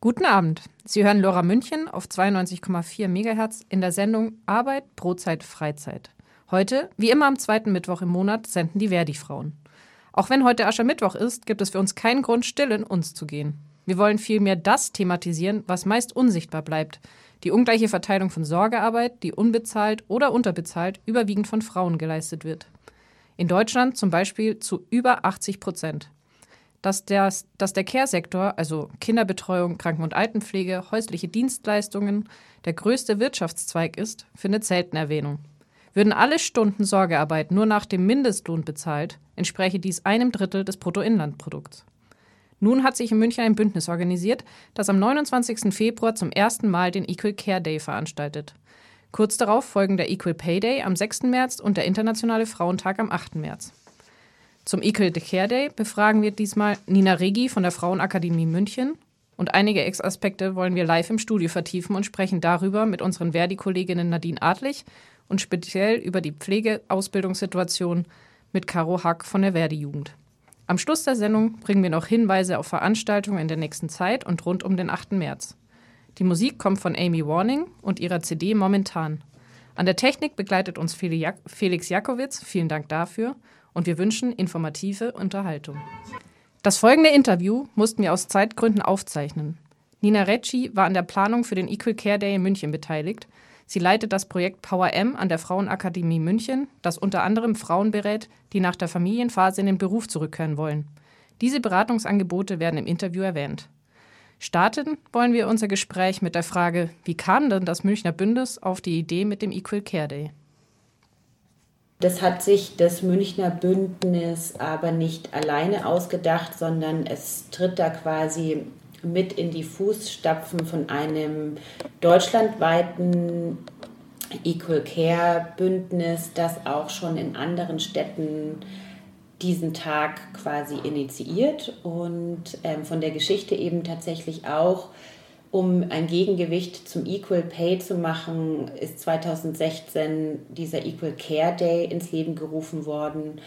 Guten Abend. Sie hören Lora München auf 92,4 MHz in der Sendung Arbeit, Brotzeit, Freizeit. Heute, wie immer am zweiten Mittwoch im Monat, senden die Verdi-Frauen. Auch wenn heute Aschermittwoch ist, gibt es für uns keinen Grund, still in uns zu gehen. Wir wollen vielmehr das thematisieren, was meist unsichtbar bleibt. Die ungleiche Verteilung von Sorgearbeit, die unbezahlt oder unterbezahlt überwiegend von Frauen geleistet wird. In Deutschland zum Beispiel zu über 80 Prozent. Dass, der, dass der Care-Sektor, also Kinderbetreuung, Kranken- und Altenpflege, häusliche Dienstleistungen, der größte Wirtschaftszweig ist, findet selten Erwähnung. Würden alle Stunden Sorgearbeit nur nach dem Mindestlohn bezahlt, entspräche dies einem Drittel des Bruttoinlandprodukts. Nun hat sich in München ein Bündnis organisiert, das am 29. Februar zum ersten Mal den Equal Care Day veranstaltet. Kurz darauf folgen der Equal Pay Day am 6. März und der Internationale Frauentag am 8. März. Zum Equal Care Day befragen wir diesmal Nina Regi von der Frauenakademie München und einige Ex-Aspekte wollen wir live im Studio vertiefen und sprechen darüber mit unseren Verdi-Kolleginnen Nadine Adlich und speziell über die Pflegeausbildungssituation mit Caro Hack von der Verdi-Jugend. Am Schluss der Sendung bringen wir noch Hinweise auf Veranstaltungen in der nächsten Zeit und rund um den 8. März. Die Musik kommt von Amy Warning und ihrer CD Momentan. An der Technik begleitet uns Felix Jakowitz, vielen Dank dafür, und wir wünschen informative Unterhaltung. Das folgende Interview mussten wir aus Zeitgründen aufzeichnen. Nina Recci war an der Planung für den Equal Care Day in München beteiligt Sie leitet das Projekt Power M an der Frauenakademie München, das unter anderem Frauen berät, die nach der Familienphase in den Beruf zurückkehren wollen. Diese Beratungsangebote werden im Interview erwähnt. Starten wollen wir unser Gespräch mit der Frage, wie kam denn das Münchner Bündnis auf die Idee mit dem Equal Care Day? Das hat sich das Münchner Bündnis aber nicht alleine ausgedacht, sondern es tritt da quasi mit in die Fußstapfen von einem deutschlandweiten Equal Care Bündnis, das auch schon in anderen Städten diesen Tag quasi initiiert und ähm, von der Geschichte eben tatsächlich auch, um ein Gegengewicht zum Equal Pay zu machen, ist 2016 dieser Equal Care Day ins Leben gerufen worden.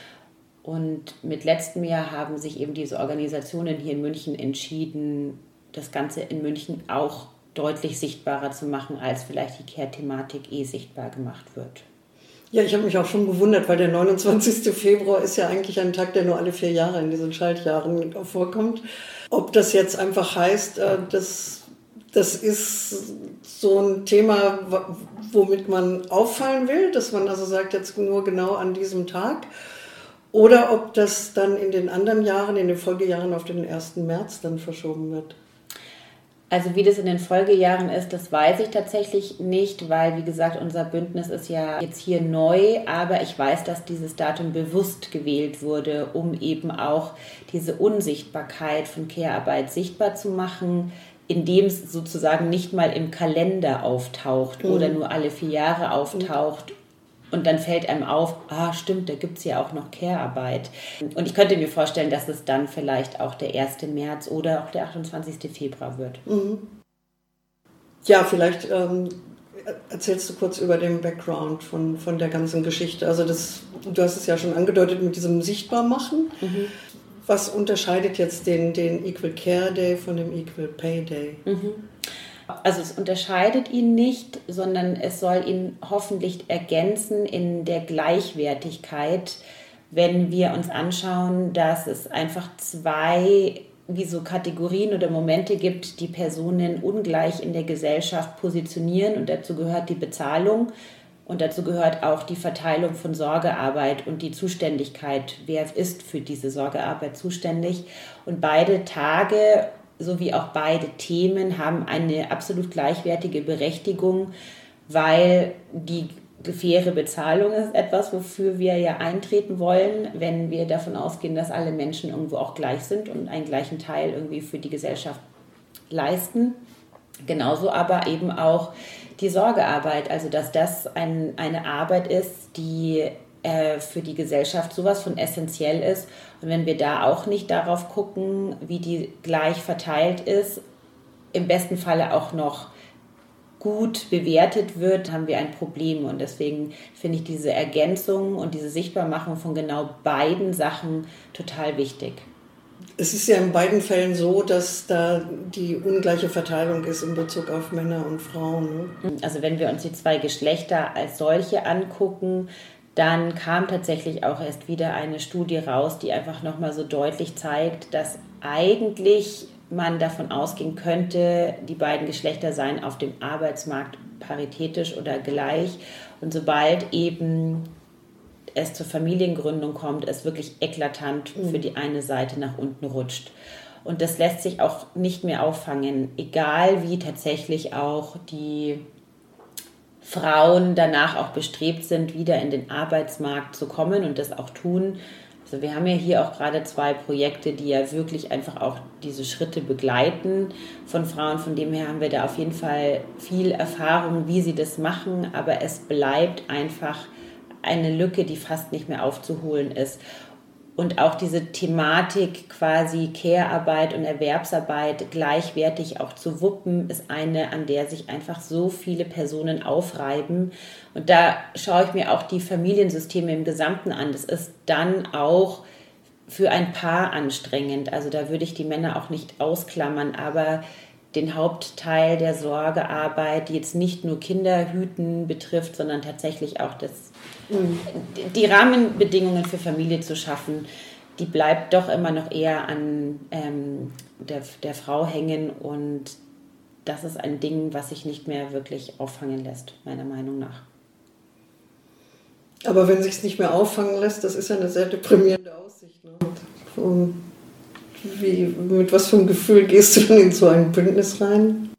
Und mit letztem Jahr haben sich eben diese Organisationen hier in München entschieden, das Ganze in München auch deutlich sichtbarer zu machen, als vielleicht die Care-Thematik eh sichtbar gemacht wird. Ja, ich habe mich auch schon gewundert, weil der 29. Februar ist ja eigentlich ein Tag, der nur alle vier Jahre in diesen Schaltjahren vorkommt. Ob das jetzt einfach heißt, äh, dass das ist so ein Thema, womit man auffallen will, dass man also sagt, jetzt nur genau an diesem Tag. Oder ob das dann in den anderen Jahren, in den Folgejahren auf den 1. März dann verschoben wird. Also wie das in den Folgejahren ist, das weiß ich tatsächlich nicht, weil wie gesagt, unser Bündnis ist ja jetzt hier neu, aber ich weiß, dass dieses Datum bewusst gewählt wurde, um eben auch diese Unsichtbarkeit von Care-Arbeit sichtbar zu machen, indem es sozusagen nicht mal im Kalender auftaucht mhm. oder nur alle vier Jahre auftaucht und dann fällt einem auf, ah stimmt, da gibt es ja auch noch Care-Arbeit. Und ich könnte mir vorstellen, dass es dann vielleicht auch der 1. März oder auch der 28. Februar wird. Mhm. Ja, vielleicht ähm, erzählst du kurz über den Background von, von der ganzen Geschichte. Also das, du hast es ja schon angedeutet mit diesem Sichtbarmachen. Mhm. Was unterscheidet jetzt den, den Equal Care Day von dem Equal Pay Day? Mhm. Also es unterscheidet ihn nicht, sondern es soll ihn hoffentlich ergänzen in der Gleichwertigkeit, wenn wir uns anschauen, dass es einfach zwei wie so Kategorien oder Momente gibt, die Personen ungleich in der Gesellschaft positionieren und dazu gehört die Bezahlung und dazu gehört auch die Verteilung von Sorgearbeit und die Zuständigkeit. Wer ist für diese Sorgearbeit zuständig? Und beide Tage sowie auch beide Themen haben eine absolut gleichwertige Berechtigung, weil die faire Bezahlung ist etwas, wofür wir ja eintreten wollen, wenn wir davon ausgehen, dass alle Menschen irgendwo auch gleich sind und einen gleichen Teil irgendwie für die Gesellschaft leisten. Genauso aber eben auch die Sorgearbeit, also dass das ein, eine Arbeit ist, die äh, für die Gesellschaft sowas von essentiell ist. Und wenn wir da auch nicht darauf gucken, wie die gleich verteilt ist, im besten Falle auch noch gut bewertet wird, haben wir ein Problem. Und deswegen finde ich diese Ergänzung und diese Sichtbarmachung von genau beiden Sachen total wichtig. Es ist ja in beiden Fällen so, dass da die ungleiche Verteilung ist in Bezug auf Männer und Frauen. Ne? Also wenn wir uns die zwei Geschlechter als solche angucken, dann kam tatsächlich auch erst wieder eine Studie raus, die einfach nochmal so deutlich zeigt, dass eigentlich man davon ausgehen könnte, die beiden Geschlechter seien auf dem Arbeitsmarkt paritätisch oder gleich. Und sobald eben es zur Familiengründung kommt, es wirklich eklatant mhm. für die eine Seite nach unten rutscht. Und das lässt sich auch nicht mehr auffangen, egal wie tatsächlich auch die Frauen danach auch bestrebt sind, wieder in den Arbeitsmarkt zu kommen und das auch tun. Also wir haben ja hier auch gerade zwei Projekte, die ja wirklich einfach auch diese Schritte begleiten von Frauen. Von dem her haben wir da auf jeden Fall viel Erfahrung, wie sie das machen, aber es bleibt einfach eine Lücke, die fast nicht mehr aufzuholen ist. Und auch diese Thematik quasi Care-Arbeit und Erwerbsarbeit gleichwertig auch zu wuppen, ist eine, an der sich einfach so viele Personen aufreiben. Und da schaue ich mir auch die Familiensysteme im Gesamten an. Das ist dann auch für ein Paar anstrengend. Also da würde ich die Männer auch nicht ausklammern, aber den Hauptteil der Sorgearbeit, die jetzt nicht nur Kinderhüten betrifft, sondern tatsächlich auch das, die Rahmenbedingungen für Familie zu schaffen, die bleibt doch immer noch eher an ähm, der, der Frau hängen und das ist ein Ding, was sich nicht mehr wirklich auffangen lässt, meiner Meinung nach. Aber wenn sich es nicht mehr auffangen lässt, das ist ja eine sehr deprimierende Aussicht. Ne? Und wie, mit was für einem Gefühl gehst du denn in so ein Bündnis rein?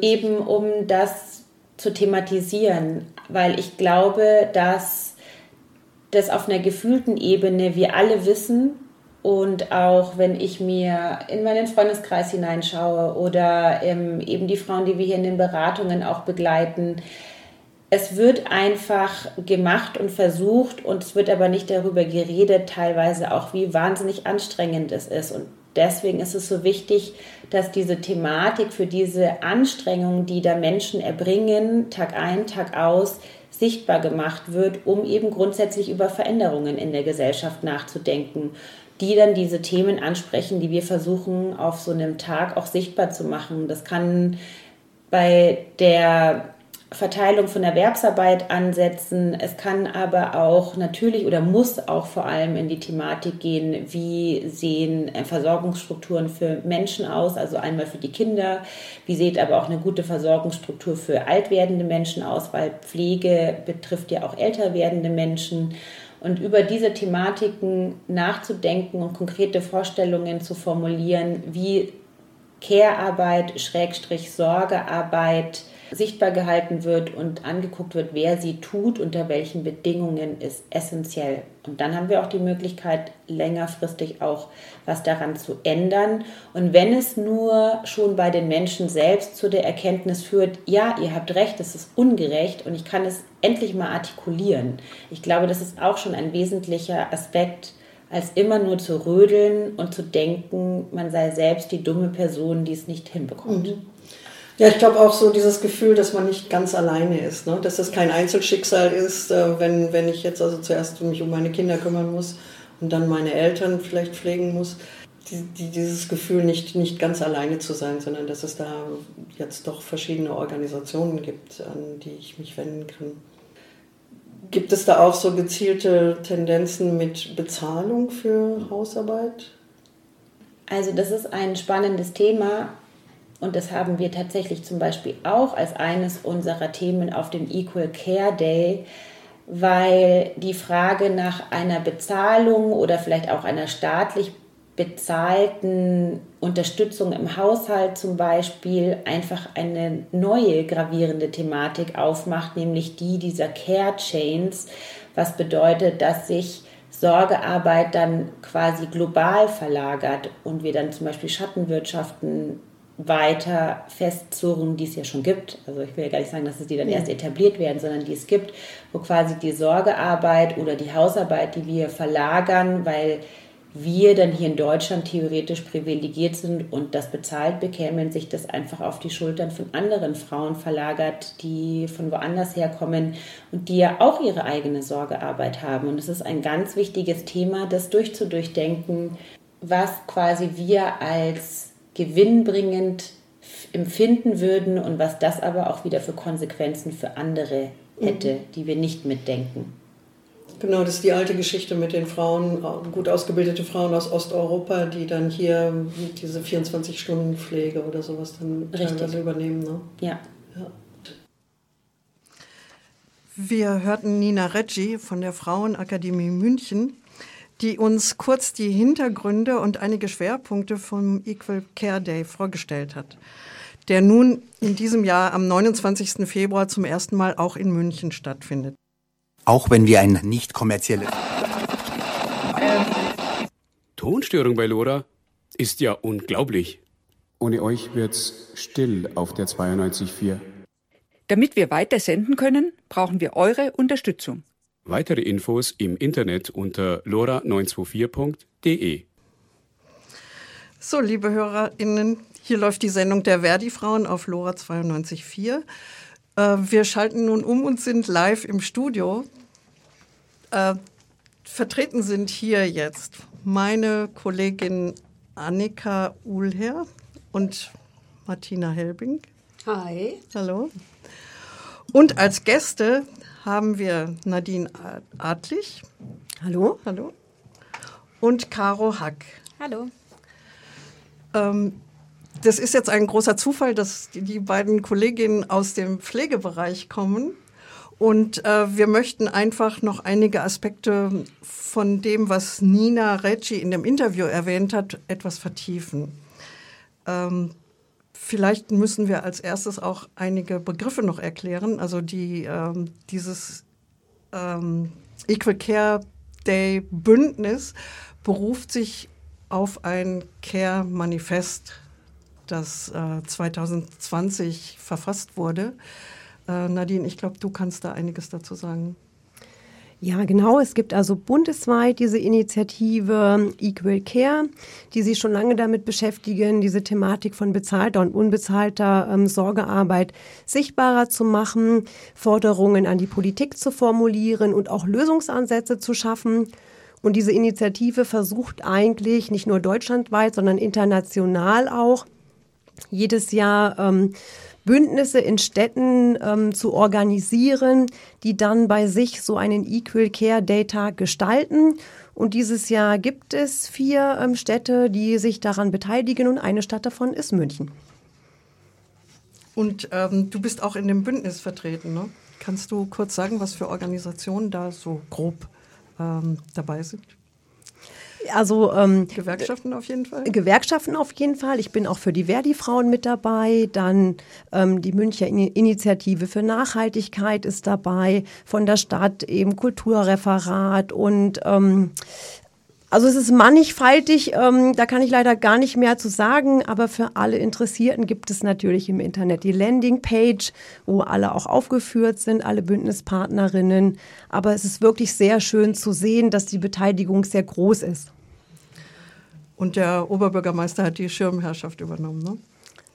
Eben um das zu thematisieren, weil ich glaube, dass das auf einer gefühlten Ebene wir alle wissen und auch wenn ich mir in meinen Freundeskreis hineinschaue oder ähm, eben die Frauen, die wir hier in den Beratungen auch begleiten, es wird einfach gemacht und versucht und es wird aber nicht darüber geredet, teilweise auch, wie wahnsinnig anstrengend es ist. Und deswegen ist es so wichtig, dass diese Thematik für diese Anstrengungen, die da Menschen erbringen, Tag ein, Tag aus, sichtbar gemacht wird, um eben grundsätzlich über Veränderungen in der Gesellschaft nachzudenken, die dann diese Themen ansprechen, die wir versuchen auf so einem Tag auch sichtbar zu machen. Das kann bei der Verteilung von Erwerbsarbeit ansetzen. Es kann aber auch natürlich oder muss auch vor allem in die Thematik gehen, wie sehen äh, Versorgungsstrukturen für Menschen aus, also einmal für die Kinder, wie sieht aber auch eine gute Versorgungsstruktur für alt werdende Menschen aus, weil Pflege betrifft ja auch älter werdende Menschen. Und über diese Thematiken nachzudenken und konkrete Vorstellungen zu formulieren, wie Care-Arbeit, Schrägstrich Sorgearbeit, sichtbar gehalten wird und angeguckt wird, wer sie tut, unter welchen Bedingungen, ist essentiell. Und dann haben wir auch die Möglichkeit, längerfristig auch was daran zu ändern. Und wenn es nur schon bei den Menschen selbst zu der Erkenntnis führt, ja, ihr habt recht, es ist ungerecht und ich kann es endlich mal artikulieren. Ich glaube, das ist auch schon ein wesentlicher Aspekt, als immer nur zu rödeln und zu denken, man sei selbst die dumme Person, die es nicht hinbekommt. Mhm. Ja, ich glaube auch so dieses Gefühl, dass man nicht ganz alleine ist, ne? dass das kein Einzelschicksal ist, äh, wenn, wenn ich jetzt also zuerst mich um meine Kinder kümmern muss und dann meine Eltern vielleicht pflegen muss. Die, die, dieses Gefühl, nicht, nicht ganz alleine zu sein, sondern dass es da jetzt doch verschiedene Organisationen gibt, an die ich mich wenden kann. Gibt es da auch so gezielte Tendenzen mit Bezahlung für Hausarbeit? Also das ist ein spannendes Thema und das haben wir tatsächlich zum Beispiel auch als eines unserer Themen auf dem Equal Care Day, weil die Frage nach einer Bezahlung oder vielleicht auch einer staatlich bezahlten Unterstützung im Haushalt zum Beispiel einfach eine neue gravierende Thematik aufmacht, nämlich die dieser Care Chains, was bedeutet, dass sich Sorgearbeit dann quasi global verlagert und wir dann zum Beispiel Schattenwirtschaften weiter festzurren, die es ja schon gibt. Also ich will ja gar nicht sagen, dass es die dann ja. erst etabliert werden, sondern die es gibt, wo quasi die Sorgearbeit oder die Hausarbeit, die wir verlagern, weil wir dann hier in Deutschland theoretisch privilegiert sind und das bezahlt bekämen, sich das einfach auf die Schultern von anderen Frauen verlagert, die von woanders herkommen und die ja auch ihre eigene Sorgearbeit haben. Und es ist ein ganz wichtiges Thema, das durchzudurchdenken, was quasi wir als gewinnbringend empfinden würden und was das aber auch wieder für Konsequenzen für andere hätte, mhm. die wir nicht mitdenken. Genau, das ist die alte Geschichte mit den Frauen, gut ausgebildete Frauen aus Osteuropa, die dann hier diese 24-Stunden-Pflege oder sowas dann Richtig. teilweise übernehmen. Ne? Ja. ja. Wir hörten Nina Reggi von der Frauenakademie München, die uns kurz die Hintergründe und einige Schwerpunkte vom Equal Care Day vorgestellt hat, der nun in diesem Jahr am 29. Februar zum ersten Mal auch in München stattfindet. Auch wenn wir ein nicht kommerzielles. Tonstörung bei Lora ist ja unglaublich. Ohne euch wird's still auf der 92.4. Damit wir weiter senden können, brauchen wir eure Unterstützung. Weitere Infos im Internet unter lora924.de. So, liebe HörerInnen, hier läuft die Sendung der Verdi-Frauen auf Lora 92.4. Äh, wir schalten nun um und sind live im Studio. Äh, vertreten sind hier jetzt meine Kollegin Annika Uhlherr und Martina Helbing. Hi. Hallo. Und als Gäste haben wir Nadine Adlich. Hallo. Hallo. Und Caro Hack. Hallo. Ähm, das ist jetzt ein großer Zufall, dass die beiden Kolleginnen aus dem Pflegebereich kommen. Und äh, wir möchten einfach noch einige Aspekte von dem, was Nina Reggi in dem Interview erwähnt hat, etwas vertiefen. Ähm, vielleicht müssen wir als erstes auch einige Begriffe noch erklären. Also die, ähm, dieses ähm, Equal Care Day Bündnis beruft sich auf ein Care-Manifest das äh, 2020 verfasst wurde. Äh, Nadine, ich glaube, du kannst da einiges dazu sagen. Ja, genau. Es gibt also bundesweit diese Initiative Equal Care, die sich schon lange damit beschäftigen, diese Thematik von bezahlter und unbezahlter ähm, Sorgearbeit sichtbarer zu machen, Forderungen an die Politik zu formulieren und auch Lösungsansätze zu schaffen. Und diese Initiative versucht eigentlich nicht nur deutschlandweit, sondern international auch jedes Jahr ähm, Bündnisse in Städten ähm, zu organisieren, die dann bei sich so einen Equal Care Data gestalten. Und dieses Jahr gibt es vier ähm, Städte, die sich daran beteiligen und eine Stadt davon ist München. Und ähm, du bist auch in dem Bündnis vertreten, ne? Kannst du kurz sagen, was für Organisationen da so grob ähm, dabei sind? Also ähm, Gewerkschaften auf jeden Fall. Gewerkschaften auf jeden Fall. Ich bin auch für die Verdi-Frauen mit dabei. Dann ähm, die Münchner Initiative für Nachhaltigkeit ist dabei. Von der Stadt eben Kulturreferat und ähm, also es ist mannigfaltig, ähm, da kann ich leider gar nicht mehr zu sagen, aber für alle Interessierten gibt es natürlich im Internet die Landingpage, wo alle auch aufgeführt sind, alle Bündnispartnerinnen. Aber es ist wirklich sehr schön zu sehen, dass die Beteiligung sehr groß ist. Und der Oberbürgermeister hat die Schirmherrschaft übernommen, ne?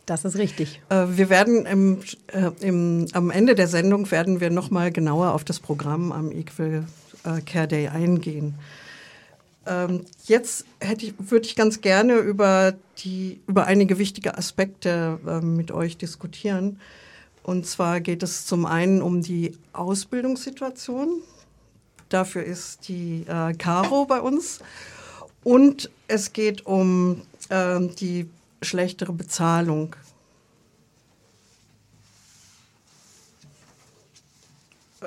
Das ist richtig. Äh, wir werden im, äh, im, am Ende der Sendung werden wir noch mal genauer auf das Programm am Equal äh, Care Day eingehen. Ähm, jetzt hätte ich, würde ich ganz gerne über, die, über einige wichtige Aspekte äh, mit euch diskutieren. Und zwar geht es zum einen um die Ausbildungssituation. Dafür ist die äh, Caro bei uns. Und es geht um äh, die schlechtere Bezahlung.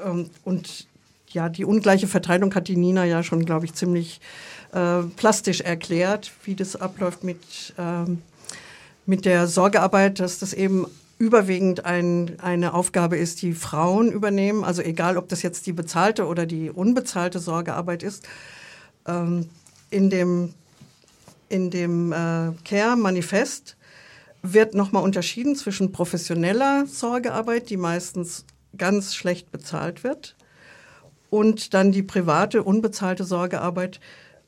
Ähm, und ja, die ungleiche Verteilung hat die Nina ja schon, glaube ich, ziemlich äh, plastisch erklärt, wie das abläuft mit, ähm, mit der Sorgearbeit, dass das eben überwiegend ein, eine Aufgabe ist, die Frauen übernehmen. Also egal, ob das jetzt die bezahlte oder die unbezahlte Sorgearbeit ist. Ähm, in dem, in dem äh, Care-Manifest wird nochmal unterschieden zwischen professioneller Sorgearbeit, die meistens ganz schlecht bezahlt wird, und dann die private, unbezahlte Sorgearbeit,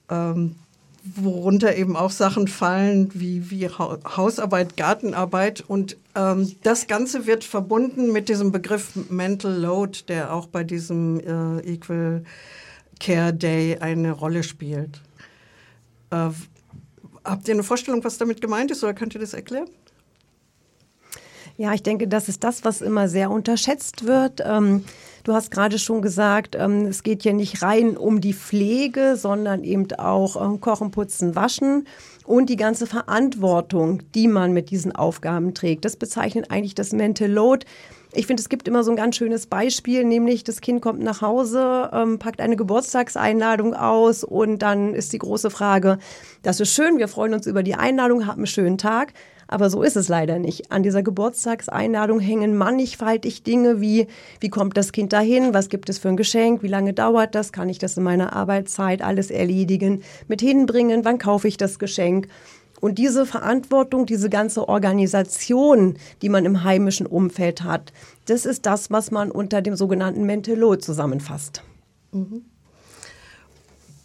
ähm, worunter eben auch Sachen fallen wie, wie Hausarbeit, Gartenarbeit. Und ähm, das Ganze wird verbunden mit diesem Begriff Mental Load, der auch bei diesem äh, Equal Care Day eine Rolle spielt. Äh, habt ihr eine Vorstellung, was damit gemeint ist oder könnt ihr das erklären? Ja, ich denke, das ist das, was immer sehr unterschätzt wird. Ähm, du hast gerade schon gesagt, ähm, es geht hier nicht rein um die Pflege, sondern eben auch ähm, Kochen, Putzen, Waschen und die ganze Verantwortung, die man mit diesen Aufgaben trägt. Das bezeichnet eigentlich das Mental Load. Ich finde, es gibt immer so ein ganz schönes Beispiel, nämlich das Kind kommt nach Hause, ähm, packt eine Geburtstagseinladung aus und dann ist die große Frage, das ist schön, wir freuen uns über die Einladung, haben einen schönen Tag. Aber so ist es leider nicht. An dieser Geburtstagseinladung hängen mannigfaltig Dinge wie, wie kommt das Kind dahin? Was gibt es für ein Geschenk? Wie lange dauert das? Kann ich das in meiner Arbeitszeit alles erledigen? Mit hinbringen? Wann kaufe ich das Geschenk? Und diese Verantwortung, diese ganze Organisation, die man im heimischen Umfeld hat, das ist das, was man unter dem sogenannten Mental Load zusammenfasst. Mhm.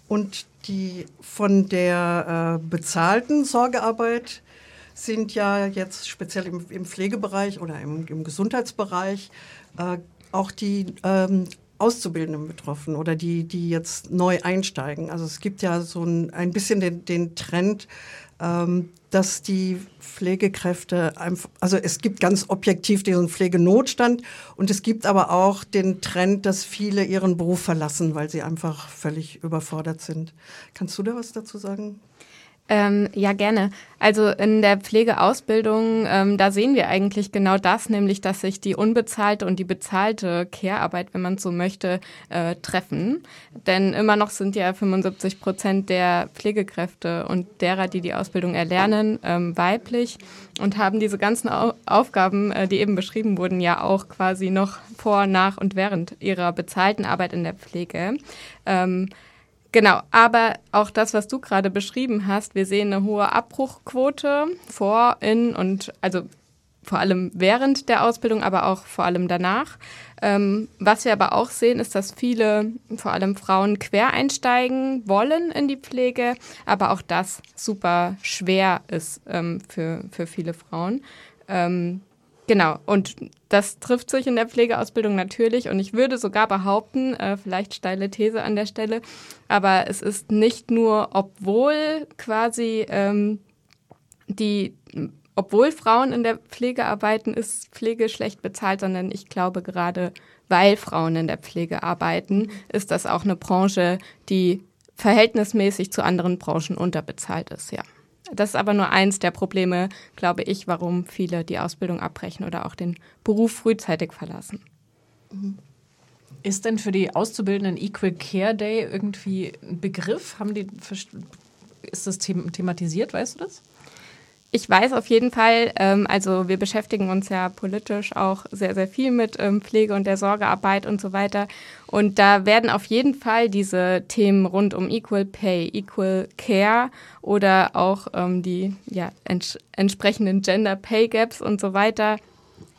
Und die von der äh, bezahlten Sorgearbeit sind ja jetzt speziell im, im Pflegebereich oder im, im Gesundheitsbereich äh, auch die ähm, Auszubildenden betroffen oder die, die jetzt neu einsteigen. Also es gibt ja so ein, ein bisschen den, den Trend, ähm, dass die Pflegekräfte einfach, also es gibt ganz objektiv diesen Pflegenotstand und es gibt aber auch den Trend, dass viele ihren Beruf verlassen, weil sie einfach völlig überfordert sind. Kannst du da was dazu sagen? Ähm, ja, gerne. Also in der Pflegeausbildung, ähm, da sehen wir eigentlich genau das, nämlich dass sich die unbezahlte und die bezahlte Care-Arbeit, wenn man so möchte, äh, treffen. Denn immer noch sind ja 75 Prozent der Pflegekräfte und derer, die die Ausbildung erlernen, ähm, weiblich und haben diese ganzen Au Aufgaben, äh, die eben beschrieben wurden, ja auch quasi noch vor, nach und während ihrer bezahlten Arbeit in der Pflege. Ähm, Genau, aber auch das, was du gerade beschrieben hast, wir sehen eine hohe Abbruchquote vor, in und also vor allem während der Ausbildung, aber auch vor allem danach. Ähm, was wir aber auch sehen, ist, dass viele, vor allem Frauen, quer einsteigen wollen in die Pflege, aber auch das super schwer ist ähm, für, für viele Frauen. Ähm, Genau, und das trifft sich in der Pflegeausbildung natürlich. Und ich würde sogar behaupten, äh, vielleicht steile These an der Stelle, aber es ist nicht nur, obwohl quasi ähm, die, obwohl Frauen in der Pflege arbeiten, ist Pflege schlecht bezahlt, sondern ich glaube gerade, weil Frauen in der Pflege arbeiten, ist das auch eine Branche, die verhältnismäßig zu anderen Branchen unterbezahlt ist, ja. Das ist aber nur eins der Probleme, glaube ich, warum viele die Ausbildung abbrechen oder auch den Beruf frühzeitig verlassen. Mhm. Ist denn für die Auszubildenden Equal Care Day irgendwie ein Begriff? Haben die, ist das thematisiert, weißt du das? Ich weiß auf jeden Fall, ähm, also wir beschäftigen uns ja politisch auch sehr, sehr viel mit ähm, Pflege und der Sorgearbeit und so weiter. Und da werden auf jeden Fall diese Themen rund um Equal Pay, Equal Care oder auch ähm, die ja, ents entsprechenden Gender Pay Gaps und so weiter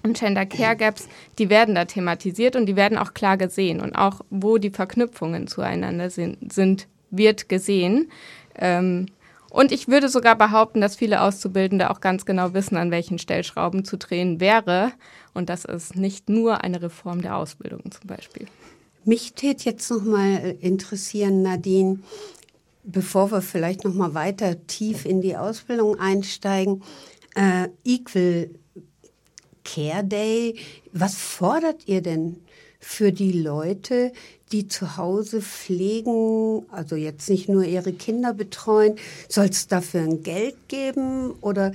und Gender Care Gaps, die werden da thematisiert und die werden auch klar gesehen. Und auch wo die Verknüpfungen zueinander sind, sind wird gesehen. Ähm, und ich würde sogar behaupten, dass viele Auszubildende auch ganz genau wissen, an welchen Stellschrauben zu drehen wäre. Und das ist nicht nur eine Reform der Ausbildung zum Beispiel. Mich tät jetzt noch mal interessieren, Nadine, bevor wir vielleicht noch mal weiter tief in die Ausbildung einsteigen. Äh, Equal Care Day, was fordert ihr denn für die Leute, die zu Hause pflegen, also jetzt nicht nur ihre Kinder betreuen, soll es dafür ein Geld geben oder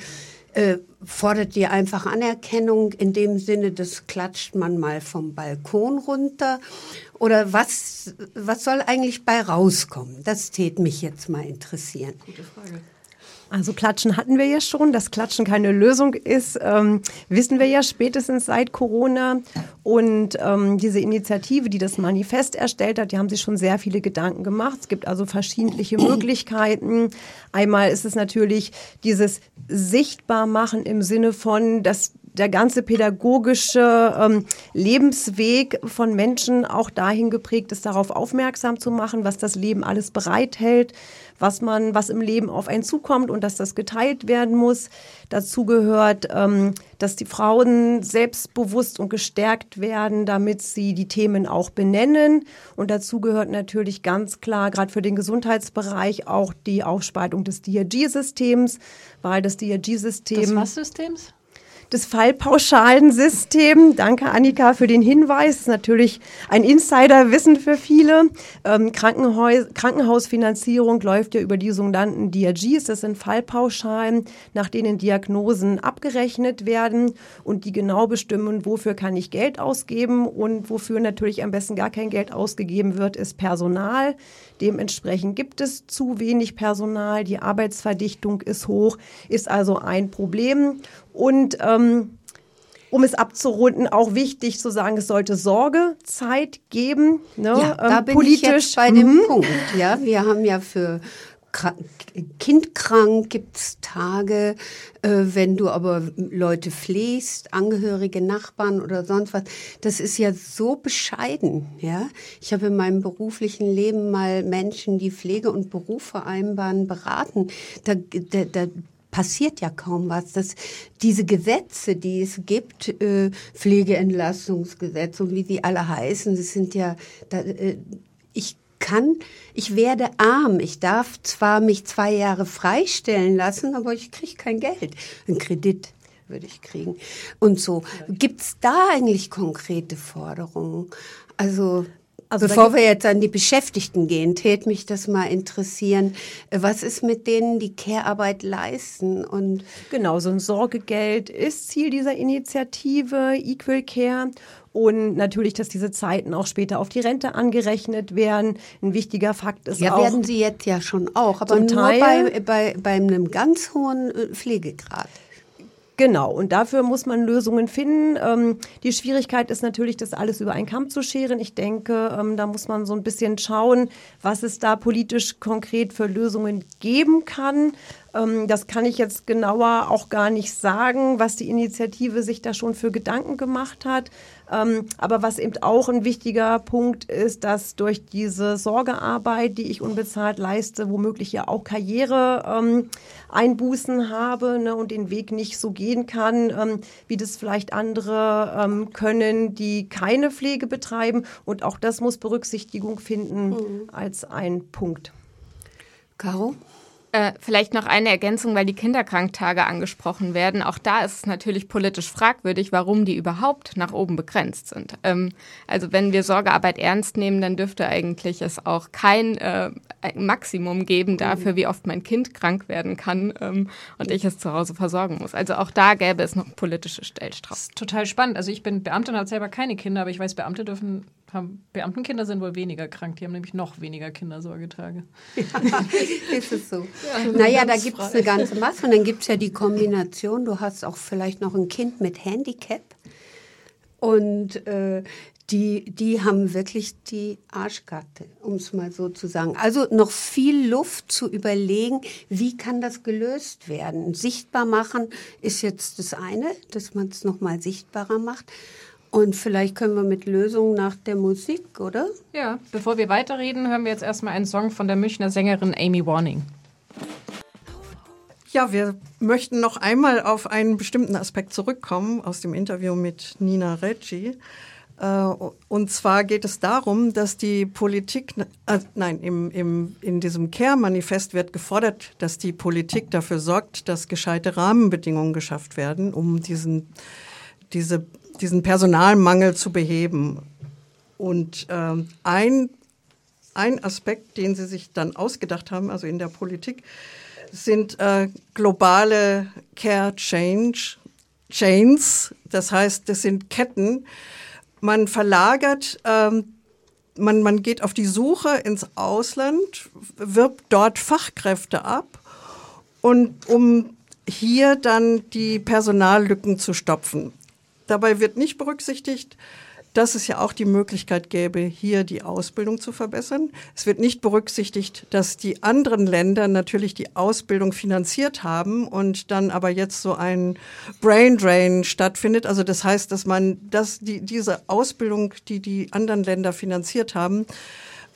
äh, fordert ihr einfach Anerkennung in dem Sinne, das klatscht man mal vom Balkon runter? Oder was, was soll eigentlich bei rauskommen? Das tät mich jetzt mal interessieren. Gute Frage. Also Klatschen hatten wir ja schon. Dass Klatschen keine Lösung ist, ähm, wissen wir ja spätestens seit Corona. Und ähm, diese Initiative, die das Manifest erstellt hat, die haben sich schon sehr viele Gedanken gemacht. Es gibt also verschiedene Möglichkeiten. Einmal ist es natürlich dieses Sichtbarmachen im Sinne von, dass der ganze pädagogische ähm, Lebensweg von Menschen auch dahin geprägt ist, darauf aufmerksam zu machen, was das Leben alles bereithält, was man, was im Leben auf einen zukommt und dass das geteilt werden muss. Dazu gehört, ähm, dass die Frauen selbstbewusst und gestärkt werden, damit sie die Themen auch benennen. Und dazu gehört natürlich ganz klar, gerade für den Gesundheitsbereich, auch die Aufspaltung des DRG-Systems, weil das DRG-System. Des was Systems? Des Fallpauschalensystem. Danke, Annika, für den Hinweis. Das ist natürlich ein Insiderwissen für viele. Ähm, Krankenhaus, Krankenhausfinanzierung läuft ja über die sogenannten DRGs. Das sind Fallpauschalen, nach denen Diagnosen abgerechnet werden und die genau bestimmen, wofür kann ich Geld ausgeben und wofür natürlich am besten gar kein Geld ausgegeben wird, ist Personal. Dementsprechend gibt es zu wenig Personal, die Arbeitsverdichtung ist hoch, ist also ein Problem. Und ähm, um es abzurunden, auch wichtig zu sagen, es sollte Sorgezeit geben. Ne? Ja, da ähm, bin politisch. ich jetzt bei dem mhm. Punkt. Ja, wir haben ja für kindkrank gibt's Tage, äh, wenn du aber Leute pflegst, Angehörige, Nachbarn oder sonst was. Das ist ja so bescheiden, ja. Ich habe in meinem beruflichen Leben mal Menschen, die Pflege und Beruf vereinbaren, beraten. Da, da, da passiert ja kaum was. Das, diese Gesetze, die es gibt, äh, Pflegeentlastungsgesetz und wie die alle heißen, das sind ja, da, äh, ich kann, ich werde arm. Ich darf zwar mich zwei Jahre freistellen lassen, aber ich kriege kein Geld. Ein Kredit würde ich kriegen. Und so. Gibt's da eigentlich konkrete Forderungen? Also also Bevor wir jetzt an die Beschäftigten gehen, tät mich das mal interessieren. Was ist mit denen, die Care-Arbeit leisten? Und genau, so ein Sorgegeld ist Ziel dieser Initiative Equal Care. Und natürlich, dass diese Zeiten auch später auf die Rente angerechnet werden. Ein wichtiger Fakt ist ja, auch. Ja, werden sie jetzt ja schon auch, aber nur Teil, bei, bei, bei einem ganz hohen äh, Pflegegrad. Genau, und dafür muss man Lösungen finden. Ähm, die Schwierigkeit ist natürlich, das alles über einen Kamm zu scheren. Ich denke, ähm, da muss man so ein bisschen schauen, was es da politisch konkret für Lösungen geben kann. Ähm, das kann ich jetzt genauer auch gar nicht sagen, was die Initiative sich da schon für Gedanken gemacht hat. Ähm, aber was eben auch ein wichtiger Punkt ist, dass durch diese Sorgearbeit, die ich unbezahlt leiste, womöglich ja auch Karriereeinbußen ähm, habe ne, und den Weg nicht so gehen kann, wie das vielleicht andere können, die keine Pflege betreiben. Und auch das muss Berücksichtigung finden mhm. als ein Punkt. Caro? Äh, vielleicht noch eine Ergänzung, weil die Kinderkranktage angesprochen werden. Auch da ist es natürlich politisch fragwürdig, warum die überhaupt nach oben begrenzt sind. Ähm, also wenn wir Sorgearbeit ernst nehmen, dann dürfte eigentlich es auch kein äh, Maximum geben dafür, wie oft mein Kind krank werden kann ähm, und ich es zu Hause versorgen muss. Also auch da gäbe es noch politische Stellstrauben. Total spannend. Also ich bin Beamtin, habe selber keine Kinder, aber ich weiß, Beamte dürfen haben Beamtenkinder sind wohl weniger krank. Die haben nämlich noch weniger Kindersorgetage. Ja, ist es so. Ja, naja, da gibt es eine ganze Masse. Und dann gibt es ja die Kombination, du hast auch vielleicht noch ein Kind mit Handicap. Und äh, die, die haben wirklich die Arschkarte, um es mal so zu sagen. Also noch viel Luft zu überlegen, wie kann das gelöst werden. Sichtbar machen ist jetzt das eine, dass man es nochmal sichtbarer macht. Und vielleicht können wir mit Lösungen nach der Musik, oder? Ja, bevor wir weiterreden, hören wir jetzt erstmal einen Song von der Münchner Sängerin Amy Warning. Ja, wir möchten noch einmal auf einen bestimmten Aspekt zurückkommen aus dem Interview mit Nina Reggi. Äh, und zwar geht es darum, dass die Politik, äh, nein, im, im, in diesem Care-Manifest wird gefordert, dass die Politik dafür sorgt, dass gescheite Rahmenbedingungen geschafft werden, um diesen, diese diesen Personalmangel zu beheben. Und ähm, ein, ein Aspekt, den Sie sich dann ausgedacht haben, also in der Politik, sind äh, globale Care Change, Chains. Das heißt, das sind Ketten. Man verlagert, ähm, man, man geht auf die Suche ins Ausland, wirbt dort Fachkräfte ab und um hier dann die Personallücken zu stopfen. Dabei wird nicht berücksichtigt, dass es ja auch die Möglichkeit gäbe, hier die Ausbildung zu verbessern. Es wird nicht berücksichtigt, dass die anderen Länder natürlich die Ausbildung finanziert haben und dann aber jetzt so ein Brain Drain stattfindet. Also das heißt, dass man dass die, diese Ausbildung, die die anderen Länder finanziert haben,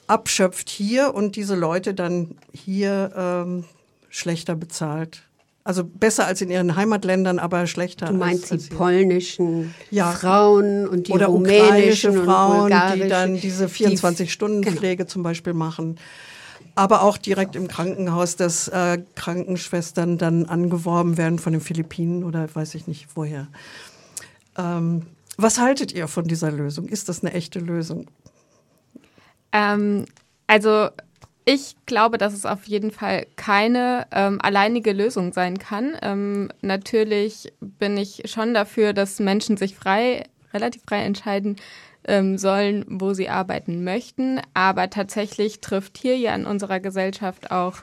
abschöpft hier und diese Leute dann hier ähm, schlechter bezahlt. Also besser als in ihren Heimatländern, aber schlechter. Du meinst als, die polnischen ja. Frauen und die oder rumänischen Frauen, und die dann diese 24-Stunden-Pflege genau. zum Beispiel machen. Aber auch direkt im Krankenhaus, dass äh, Krankenschwestern dann angeworben werden von den Philippinen oder weiß ich nicht woher. Ähm, was haltet ihr von dieser Lösung? Ist das eine echte Lösung? Ähm, also ich glaube, dass es auf jeden Fall keine ähm, alleinige Lösung sein kann. Ähm, natürlich bin ich schon dafür, dass Menschen sich frei, relativ frei entscheiden ähm, sollen, wo sie arbeiten möchten. Aber tatsächlich trifft hier ja in unserer Gesellschaft auch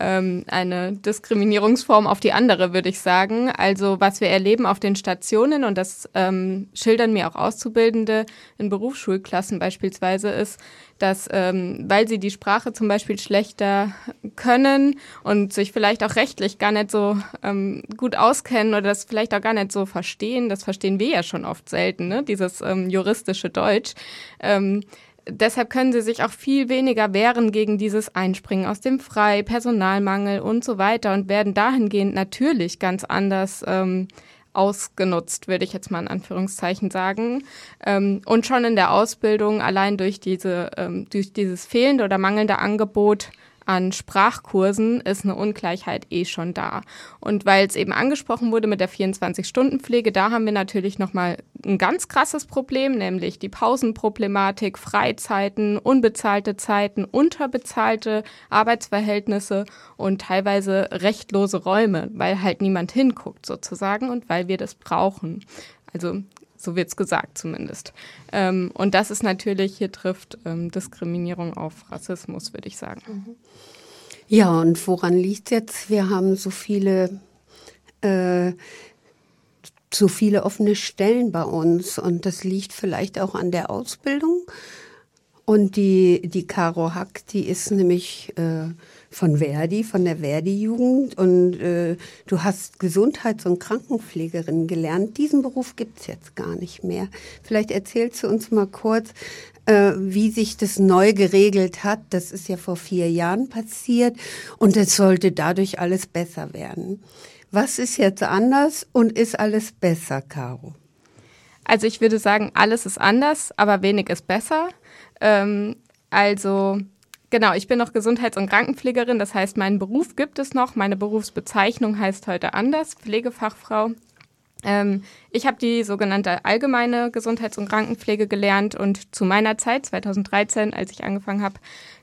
ähm, eine Diskriminierungsform auf die andere, würde ich sagen. Also was wir erleben auf den Stationen, und das ähm, schildern mir auch Auszubildende in Berufsschulklassen beispielsweise, ist, dass ähm, weil sie die Sprache zum Beispiel schlechter können und sich vielleicht auch rechtlich gar nicht so ähm, gut auskennen oder das vielleicht auch gar nicht so verstehen, das verstehen wir ja schon oft selten, ne? dieses ähm, juristische Deutsch, ähm, deshalb können sie sich auch viel weniger wehren gegen dieses Einspringen aus dem Frei, Personalmangel und so weiter und werden dahingehend natürlich ganz anders ähm, ausgenutzt, würde ich jetzt mal in Anführungszeichen sagen. Ähm, und schon in der Ausbildung allein durch diese, ähm, durch dieses fehlende oder mangelnde Angebot an Sprachkursen ist eine Ungleichheit eh schon da. Und weil es eben angesprochen wurde mit der 24-Stunden-Pflege, da haben wir natürlich nochmal ein ganz krasses Problem, nämlich die Pausenproblematik, Freizeiten, unbezahlte Zeiten, unterbezahlte Arbeitsverhältnisse und teilweise rechtlose Räume, weil halt niemand hinguckt sozusagen und weil wir das brauchen. Also so wird es gesagt zumindest. Ähm, und das ist natürlich, hier trifft ähm, Diskriminierung auf Rassismus, würde ich sagen. Ja, und woran liegt jetzt? Wir haben so viele, äh, so viele offene Stellen bei uns und das liegt vielleicht auch an der Ausbildung. Und die, die Caro Hack, die ist nämlich äh, von Verdi, von der Verdi-Jugend. Und äh, du hast Gesundheits- und Krankenpflegerin gelernt. Diesen Beruf gibt's jetzt gar nicht mehr. Vielleicht erzählst du uns mal kurz, äh, wie sich das neu geregelt hat. Das ist ja vor vier Jahren passiert und es sollte dadurch alles besser werden. Was ist jetzt anders und ist alles besser, Caro? Also ich würde sagen, alles ist anders, aber wenig ist besser. Ähm, also Genau, ich bin noch Gesundheits- und Krankenpflegerin. Das heißt, meinen Beruf gibt es noch. Meine Berufsbezeichnung heißt heute anders, Pflegefachfrau. Ähm, ich habe die sogenannte allgemeine Gesundheits- und Krankenpflege gelernt und zu meiner Zeit, 2013, als ich angefangen habe,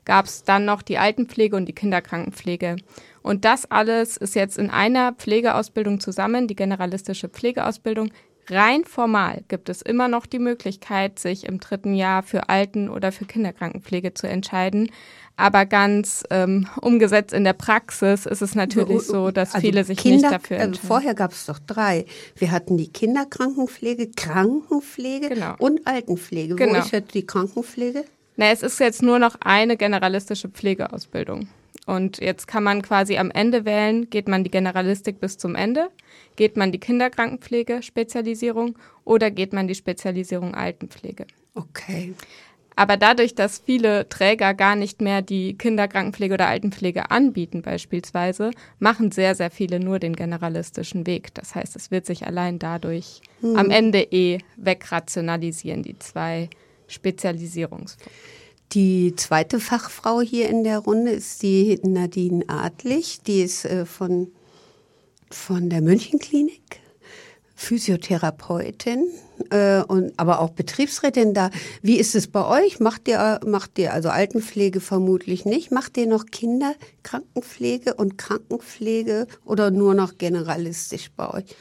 gab es dann noch die Altenpflege und die Kinderkrankenpflege. Und das alles ist jetzt in einer Pflegeausbildung zusammen, die generalistische Pflegeausbildung. Rein formal gibt es immer noch die Möglichkeit, sich im dritten Jahr für Alten- oder für Kinderkrankenpflege zu entscheiden. Aber ganz ähm, umgesetzt in der Praxis ist es natürlich so, dass also viele sich Kinder, nicht dafür also entscheiden. vorher gab es doch drei. Wir hatten die Kinderkrankenpflege, Krankenpflege genau. und Altenpflege. Genau. Wo ist jetzt die Krankenpflege? Na, es ist jetzt nur noch eine generalistische Pflegeausbildung. Und jetzt kann man quasi am Ende wählen, geht man die Generalistik bis zum Ende, geht man die Kinderkrankenpflege-Spezialisierung oder geht man die Spezialisierung Altenpflege. Okay. Aber dadurch, dass viele Träger gar nicht mehr die Kinderkrankenpflege oder Altenpflege anbieten beispielsweise, machen sehr, sehr viele nur den generalistischen Weg. Das heißt, es wird sich allein dadurch hm. am Ende eh wegrationalisieren, die zwei Spezialisierungsformen. Die zweite Fachfrau hier in der Runde ist die Nadine Adlich. Die ist äh, von, von der Münchenklinik, Physiotherapeutin äh, und aber auch Betriebsrätin da. Wie ist es bei euch? Macht ihr, macht ihr also Altenpflege vermutlich nicht? Macht ihr noch Kinderkrankenpflege und Krankenpflege oder nur noch generalistisch bei euch?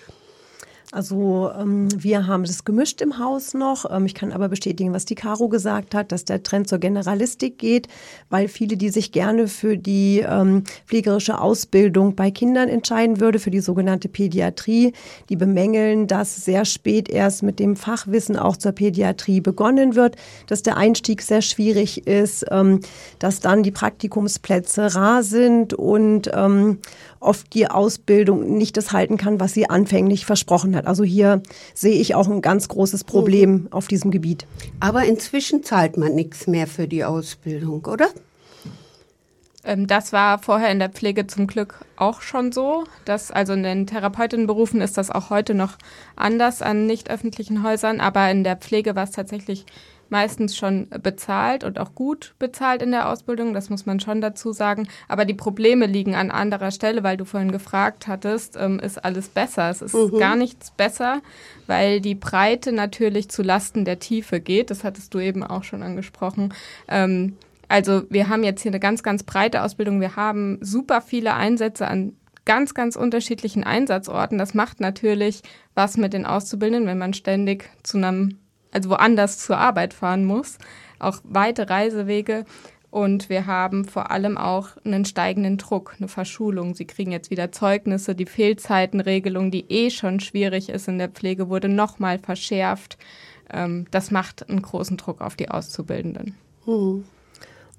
Also ähm, wir haben das gemischt im Haus noch. Ähm, ich kann aber bestätigen, was die Caro gesagt hat, dass der Trend zur Generalistik geht, weil viele, die sich gerne für die ähm, pflegerische Ausbildung bei Kindern entscheiden würde, für die sogenannte Pädiatrie, die bemängeln, dass sehr spät erst mit dem Fachwissen auch zur Pädiatrie begonnen wird, dass der Einstieg sehr schwierig ist, ähm, dass dann die Praktikumsplätze rar sind und ähm, oft die Ausbildung nicht das halten kann, was sie anfänglich versprochen hat. Also hier sehe ich auch ein ganz großes Problem mhm. auf diesem Gebiet. Aber inzwischen zahlt man nichts mehr für die Ausbildung, oder? Ähm, das war vorher in der Pflege zum Glück auch schon so. Dass, also in den Therapeutinnenberufen ist das auch heute noch anders an nicht öffentlichen Häusern, aber in der Pflege war es tatsächlich meistens schon bezahlt und auch gut bezahlt in der Ausbildung, das muss man schon dazu sagen. Aber die Probleme liegen an anderer Stelle, weil du vorhin gefragt hattest, ähm, ist alles besser? Es ist mhm. gar nichts besser, weil die Breite natürlich zu Lasten der Tiefe geht. Das hattest du eben auch schon angesprochen. Ähm, also wir haben jetzt hier eine ganz, ganz breite Ausbildung. Wir haben super viele Einsätze an ganz, ganz unterschiedlichen Einsatzorten. Das macht natürlich was mit den Auszubildenden, wenn man ständig zu einem also woanders zur Arbeit fahren muss, auch weite Reisewege. Und wir haben vor allem auch einen steigenden Druck, eine Verschulung. Sie kriegen jetzt wieder Zeugnisse. Die Fehlzeitenregelung, die eh schon schwierig ist in der Pflege, wurde nochmal verschärft. Ähm, das macht einen großen Druck auf die Auszubildenden. Hm.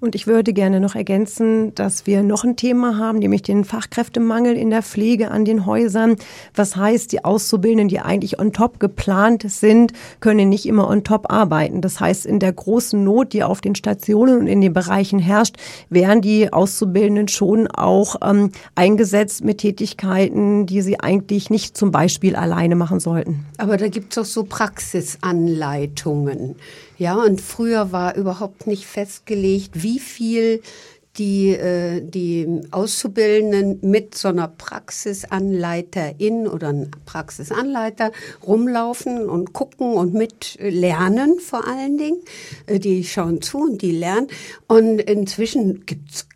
Und ich würde gerne noch ergänzen, dass wir noch ein Thema haben, nämlich den Fachkräftemangel in der Pflege an den Häusern. Was heißt, die Auszubildenden, die eigentlich on top geplant sind, können nicht immer on top arbeiten. Das heißt, in der großen Not, die auf den Stationen und in den Bereichen herrscht, werden die Auszubildenden schon auch ähm, eingesetzt mit Tätigkeiten, die sie eigentlich nicht zum Beispiel alleine machen sollten. Aber da gibt es auch so Praxisanleitungen. Ja, und früher war überhaupt nicht festgelegt, wie viel die, äh, die Auszubildenden mit so einer Praxisanleiterin oder einem Praxisanleiter rumlaufen und gucken und mit lernen vor allen Dingen. Äh, die schauen zu und die lernen. Und inzwischen gibt's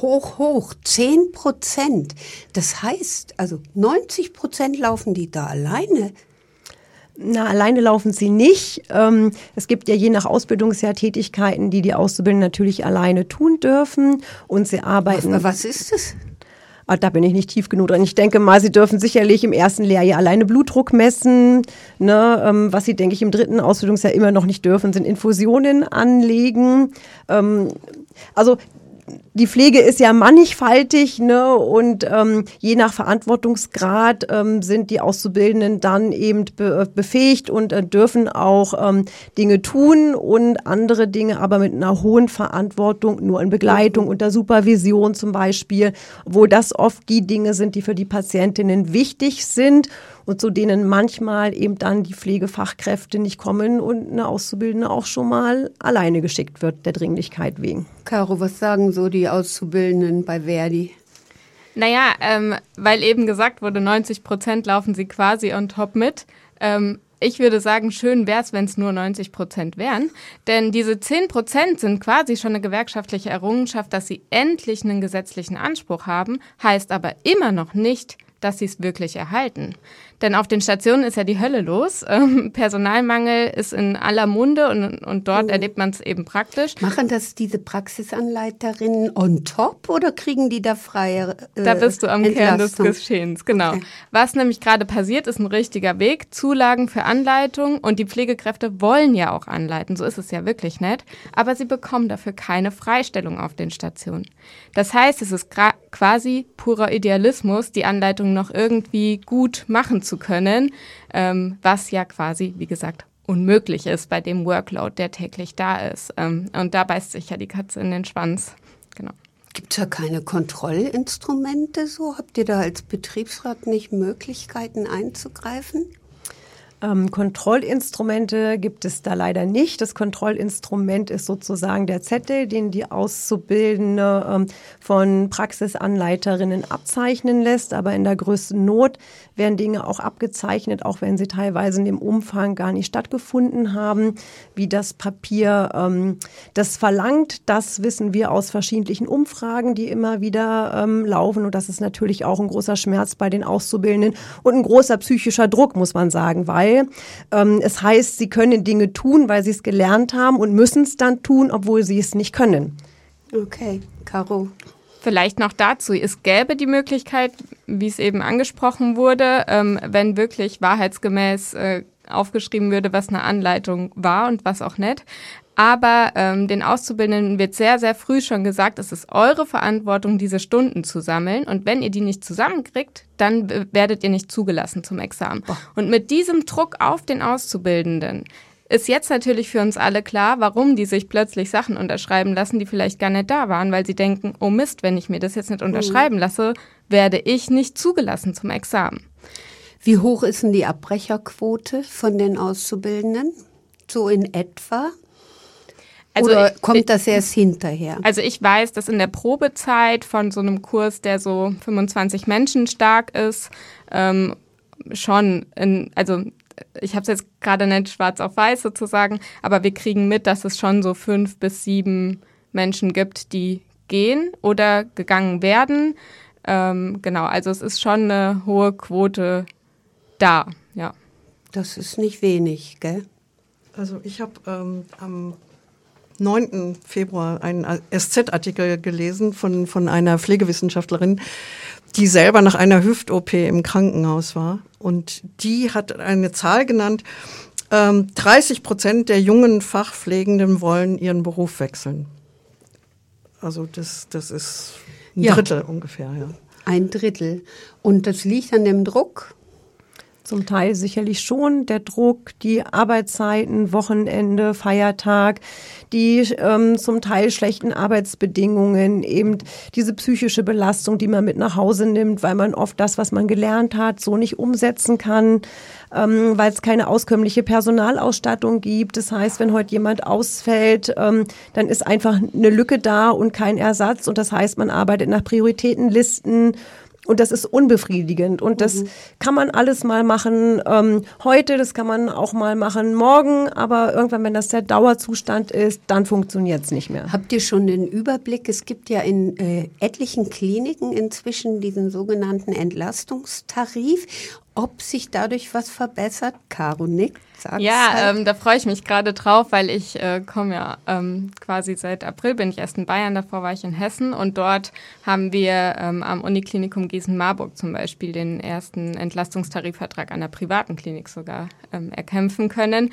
hoch, hoch, 10 Prozent. Das heißt, also 90 Prozent laufen die da alleine. Na, alleine laufen sie nicht. Ähm, es gibt ja je nach Ausbildungsjahr Tätigkeiten, die die Auszubildenden natürlich alleine tun dürfen. Und sie arbeiten. Was, was ist das? Ah, da bin ich nicht tief genug drin. Ich denke mal, Sie dürfen sicherlich im ersten Lehrjahr alleine Blutdruck messen. Ne? Ähm, was Sie, denke ich, im dritten Ausbildungsjahr immer noch nicht dürfen, sind Infusionen anlegen. Ähm, also die Pflege ist ja mannigfaltig ne? und ähm, je nach Verantwortungsgrad ähm, sind die Auszubildenden dann eben be befähigt und äh, dürfen auch ähm, Dinge tun und andere Dinge aber mit einer hohen Verantwortung, nur in Begleitung, unter Supervision zum Beispiel, wo das oft die Dinge sind, die für die Patientinnen wichtig sind und zu denen manchmal eben dann die Pflegefachkräfte nicht kommen und eine Auszubildende auch schon mal alleine geschickt wird, der Dringlichkeit wegen. Caro, was sagen so die Auszubildenden bei Verdi? Naja, ähm, weil eben gesagt wurde, 90 Prozent laufen sie quasi on top mit. Ähm, ich würde sagen, schön wäre es, wenn es nur 90 Prozent wären. Denn diese 10 Prozent sind quasi schon eine gewerkschaftliche Errungenschaft, dass sie endlich einen gesetzlichen Anspruch haben, heißt aber immer noch nicht, dass sie es wirklich erhalten. Denn auf den Stationen ist ja die Hölle los. Ähm, Personalmangel ist in aller Munde und, und dort oh. erlebt man es eben praktisch. Machen das diese Praxisanleiterinnen on top oder kriegen die da freie äh, Da bist du am Kern des Geschehens, genau. Okay. Was nämlich gerade passiert, ist ein richtiger Weg. Zulagen für Anleitung und die Pflegekräfte wollen ja auch anleiten, so ist es ja wirklich nett. Aber sie bekommen dafür keine Freistellung auf den Stationen. Das heißt, es ist quasi purer Idealismus, die Anleitung noch irgendwie gut machen zu zu können, ähm, was ja quasi, wie gesagt, unmöglich ist bei dem Workload, der täglich da ist. Ähm, und da beißt sich ja die Katze in den Schwanz. Genau. Gibt es da keine Kontrollinstrumente so? Habt ihr da als Betriebsrat nicht Möglichkeiten einzugreifen? Ähm, Kontrollinstrumente gibt es da leider nicht. Das Kontrollinstrument ist sozusagen der Zettel, den die Auszubildende ähm, von Praxisanleiterinnen abzeichnen lässt. Aber in der größten Not werden Dinge auch abgezeichnet, auch wenn sie teilweise in dem Umfang gar nicht stattgefunden haben, wie das Papier ähm, das verlangt. Das wissen wir aus verschiedenen Umfragen, die immer wieder ähm, laufen. Und das ist natürlich auch ein großer Schmerz bei den Auszubildenden und ein großer psychischer Druck, muss man sagen, weil ähm, es heißt, sie können Dinge tun, weil sie es gelernt haben und müssen es dann tun, obwohl sie es nicht können. Okay, Caro. Vielleicht noch dazu, es gäbe die Möglichkeit, wie es eben angesprochen wurde, ähm, wenn wirklich wahrheitsgemäß äh, aufgeschrieben würde, was eine Anleitung war und was auch nicht. Aber ähm, den Auszubildenden wird sehr, sehr früh schon gesagt, es ist eure Verantwortung, diese Stunden zu sammeln. Und wenn ihr die nicht zusammenkriegt, dann werdet ihr nicht zugelassen zum Examen. Und mit diesem Druck auf den Auszubildenden ist jetzt natürlich für uns alle klar, warum die sich plötzlich Sachen unterschreiben lassen, die vielleicht gar nicht da waren, weil sie denken, oh Mist, wenn ich mir das jetzt nicht unterschreiben lasse, werde ich nicht zugelassen zum Examen. Wie hoch ist denn die Abbrecherquote von den Auszubildenden? So in etwa? Also Oder ich, kommt das erst hinterher? Also ich weiß, dass in der Probezeit von so einem Kurs, der so 25 Menschen stark ist, ähm, schon, in, also ich habe es jetzt gerade nicht schwarz auf weiß sozusagen, aber wir kriegen mit, dass es schon so fünf bis sieben Menschen gibt, die gehen oder gegangen werden. Ähm, genau, also es ist schon eine hohe Quote da, ja. Das ist nicht wenig, gell? Also ich habe ähm, am 9. Februar einen SZ-Artikel gelesen von, von einer Pflegewissenschaftlerin, die selber nach einer Hüft-OP im Krankenhaus war. Und die hat eine Zahl genannt, ähm, 30 Prozent der jungen Fachpflegenden wollen ihren Beruf wechseln. Also das, das ist ein ja. Drittel ungefähr, ja. Ein Drittel. Und das liegt an dem Druck? Zum Teil sicherlich schon der Druck, die Arbeitszeiten, Wochenende, Feiertag, die ähm, zum Teil schlechten Arbeitsbedingungen, eben diese psychische Belastung, die man mit nach Hause nimmt, weil man oft das, was man gelernt hat, so nicht umsetzen kann, ähm, weil es keine auskömmliche Personalausstattung gibt. Das heißt, wenn heute jemand ausfällt, ähm, dann ist einfach eine Lücke da und kein Ersatz. Und das heißt, man arbeitet nach Prioritätenlisten und das ist unbefriedigend. Und das mhm. kann man alles mal machen ähm, heute, das kann man auch mal machen morgen, aber irgendwann, wenn das der Dauerzustand ist, dann funktioniert es nicht mehr. Habt ihr schon den Überblick? Es gibt ja in äh, etlichen Kliniken inzwischen diesen sogenannten Entlastungstarif ob sich dadurch was verbessert. Caro nickt. Ja, halt. ähm, da freue ich mich gerade drauf, weil ich äh, komme ja ähm, quasi seit April bin ich erst in Bayern, davor war ich in Hessen und dort haben wir ähm, am Uniklinikum Gießen-Marburg zum Beispiel den ersten Entlastungstarifvertrag an der privaten Klinik sogar ähm, erkämpfen können.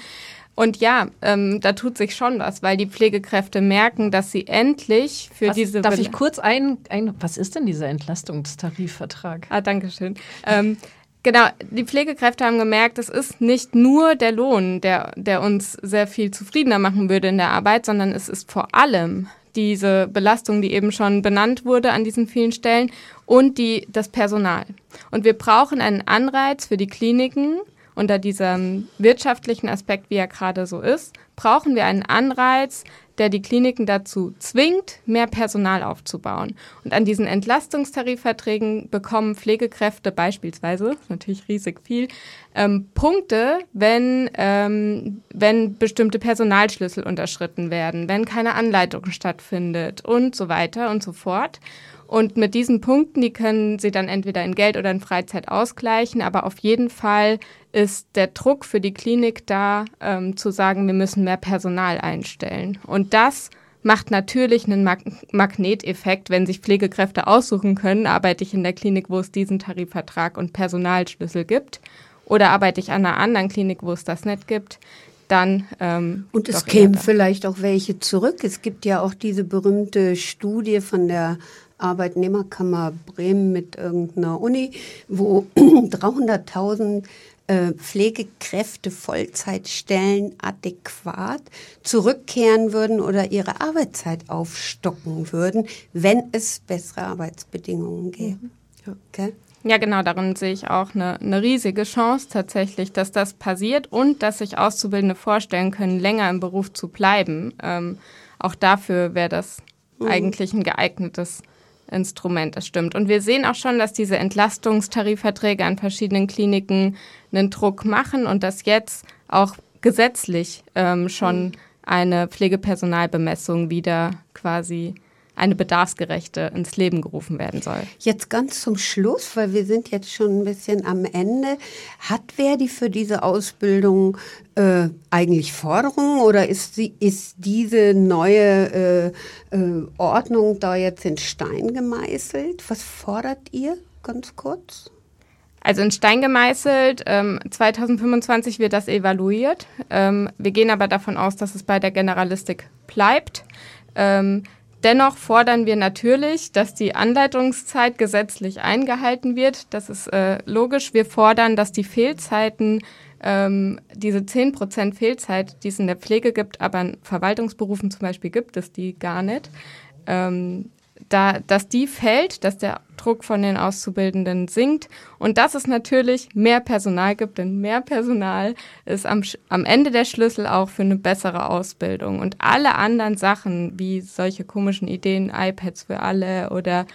Und ja, ähm, da tut sich schon was, weil die Pflegekräfte merken, dass sie endlich für was, diese. Darf ich kurz ein, ein, was ist denn dieser Entlastungstarifvertrag? Ah, danke schön. ähm, Genau, die Pflegekräfte haben gemerkt, es ist nicht nur der Lohn, der, der uns sehr viel zufriedener machen würde in der Arbeit, sondern es ist vor allem diese Belastung, die eben schon benannt wurde an diesen vielen Stellen und die, das Personal. Und wir brauchen einen Anreiz für die Kliniken, unter diesem wirtschaftlichen Aspekt, wie er gerade so ist, brauchen wir einen Anreiz, der die Kliniken dazu zwingt, mehr Personal aufzubauen. Und an diesen Entlastungstarifverträgen bekommen Pflegekräfte beispielsweise, natürlich riesig viel, ähm, Punkte, wenn, ähm, wenn bestimmte Personalschlüssel unterschritten werden, wenn keine Anleitung stattfindet und so weiter und so fort. Und mit diesen Punkten, die können Sie dann entweder in Geld oder in Freizeit ausgleichen, aber auf jeden Fall ist der Druck für die Klinik da, ähm, zu sagen, wir müssen mehr Personal einstellen. Und das macht natürlich einen Mag Magneteffekt, wenn sich Pflegekräfte aussuchen können, arbeite ich in der Klinik, wo es diesen Tarifvertrag und Personalschlüssel gibt, oder arbeite ich an einer anderen Klinik, wo es das nicht gibt dann. Ähm, und es kämen vielleicht auch welche zurück. Es gibt ja auch diese berühmte Studie von der Arbeitnehmerkammer Bremen mit irgendeiner Uni, wo 300.000 äh, Pflegekräfte Vollzeitstellen adäquat zurückkehren würden oder ihre Arbeitszeit aufstocken würden, wenn es bessere Arbeitsbedingungen gäbe. Mhm. Okay. Ja, genau, darin sehe ich auch eine, eine riesige Chance tatsächlich, dass das passiert und dass sich Auszubildende vorstellen können, länger im Beruf zu bleiben. Ähm, auch dafür wäre das mhm. eigentlich ein geeignetes Instrument, das stimmt. Und wir sehen auch schon, dass diese Entlastungstarifverträge an verschiedenen Kliniken einen Druck machen und dass jetzt auch gesetzlich ähm, schon mhm. eine Pflegepersonalbemessung wieder quasi eine bedarfsgerechte ins Leben gerufen werden soll. Jetzt ganz zum Schluss, weil wir sind jetzt schon ein bisschen am Ende. Hat Verdi für diese Ausbildung äh, eigentlich Forderungen oder ist, sie, ist diese neue äh, äh, Ordnung da jetzt in Stein gemeißelt? Was fordert ihr ganz kurz? Also in Stein gemeißelt, ähm, 2025 wird das evaluiert. Ähm, wir gehen aber davon aus, dass es bei der Generalistik bleibt. Ähm, Dennoch fordern wir natürlich, dass die Anleitungszeit gesetzlich eingehalten wird. Das ist äh, logisch. Wir fordern, dass die Fehlzeiten, ähm, diese 10% Fehlzeit, die es in der Pflege gibt, aber in Verwaltungsberufen zum Beispiel gibt es die gar nicht, ähm, da, dass die fällt, dass der Druck von den Auszubildenden sinkt und dass es natürlich mehr Personal gibt, denn mehr Personal ist am, am Ende der Schlüssel auch für eine bessere Ausbildung. Und alle anderen Sachen, wie solche komischen Ideen, iPads für alle oder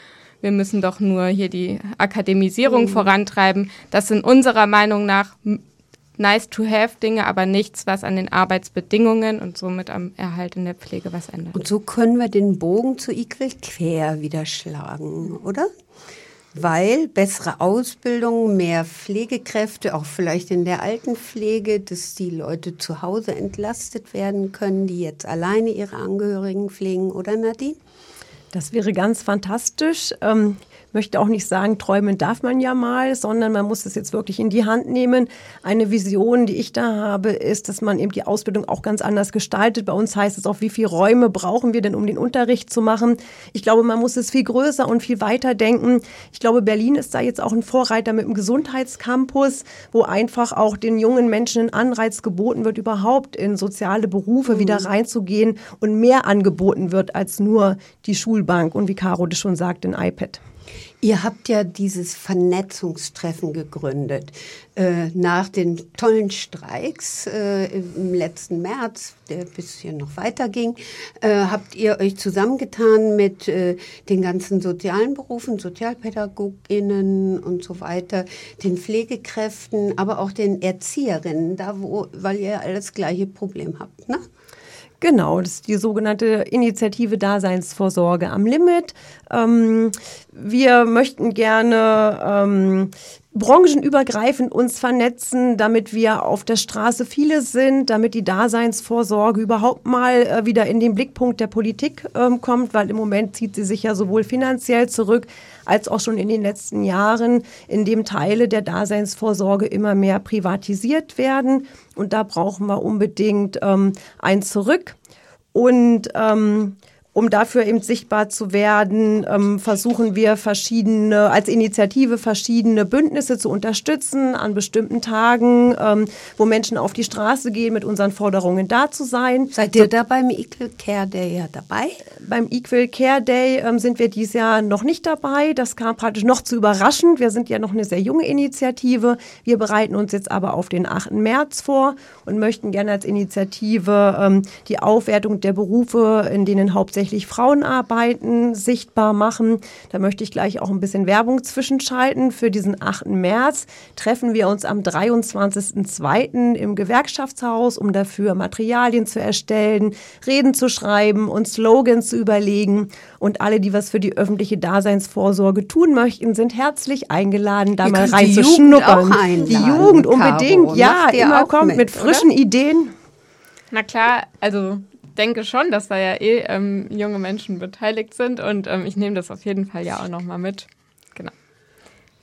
wir müssen doch nur hier die Akademisierung mhm. vorantreiben, das sind unserer Meinung nach nice-to-have-Dinge, aber nichts, was an den Arbeitsbedingungen und somit am Erhalt in der Pflege was ändert. Und so können wir den Bogen zu Equal Care wieder schlagen, oder? Weil bessere Ausbildung, mehr Pflegekräfte, auch vielleicht in der Altenpflege, dass die Leute zu Hause entlastet werden können, die jetzt alleine ihre Angehörigen pflegen, oder Nadine? Das wäre ganz fantastisch. Ähm, möchte auch nicht sagen, träumen darf man ja mal, sondern man muss es jetzt wirklich in die Hand nehmen. Eine Vision, die ich da habe, ist, dass man eben die Ausbildung auch ganz anders gestaltet. Bei uns heißt es auch, wie viele Räume brauchen wir denn, um den Unterricht zu machen? Ich glaube, man muss es viel größer und viel weiter denken. Ich glaube, Berlin ist da jetzt auch ein Vorreiter mit dem Gesundheitscampus, wo einfach auch den jungen Menschen ein Anreiz geboten wird, überhaupt in soziale Berufe mhm. wieder reinzugehen und mehr angeboten wird als nur die Schulbank und wie Caro das schon sagt, ein iPad. Ihr habt ja dieses Vernetzungstreffen gegründet. Äh, nach den tollen Streiks äh, im letzten März, der bis hier noch weiterging, äh, habt ihr euch zusammengetan mit den ganzen sozialen Berufen, Sozialpädagoginnen und so weiter, den Pflegekräften, aber auch den Erzieherinnen, da wo, weil ihr alle das gleiche Problem habt, ne? Genau, das ist die sogenannte Initiative Daseinsvorsorge am Limit. Ähm, wir möchten gerne ähm, branchenübergreifend uns vernetzen, damit wir auf der Straße viele sind, damit die Daseinsvorsorge überhaupt mal äh, wieder in den Blickpunkt der Politik ähm, kommt, weil im Moment zieht sie sich ja sowohl finanziell zurück als auch schon in den letzten Jahren, in dem Teile der Daseinsvorsorge immer mehr privatisiert werden. Und da brauchen wir unbedingt ähm, ein Zurück. Und ähm, um dafür eben sichtbar zu werden, ähm, versuchen wir verschiedene, als Initiative verschiedene Bündnisse zu unterstützen an bestimmten Tagen, ähm, wo Menschen auf die Straße gehen, mit unseren Forderungen da zu sein. Seid ihr da beim Equal Care Day ja dabei? Beim Equal Care Day ähm, sind wir dieses Jahr noch nicht dabei. Das kam praktisch noch zu überraschend. Wir sind ja noch eine sehr junge Initiative. Wir bereiten uns jetzt aber auf den 8. März vor und möchten gerne als Initiative ähm, die Aufwertung der Berufe, in denen hauptsächlich hauptsächlich Frauen arbeiten, sichtbar machen. Da möchte ich gleich auch ein bisschen Werbung zwischenschalten. Für diesen 8. März treffen wir uns am 23.02. im Gewerkschaftshaus, um dafür Materialien zu erstellen, Reden zu schreiben und Slogans zu überlegen. Und alle, die was für die öffentliche Daseinsvorsorge tun möchten, sind herzlich eingeladen, da Ihr mal reinzuschnuppern. Die, die Jugend unbedingt, Caro. ja, immer kommt mit, mit frischen oder? Ideen. Na klar, also denke schon, dass da ja eh ähm, junge Menschen beteiligt sind und ähm, ich nehme das auf jeden Fall ja auch nochmal mit. Genau.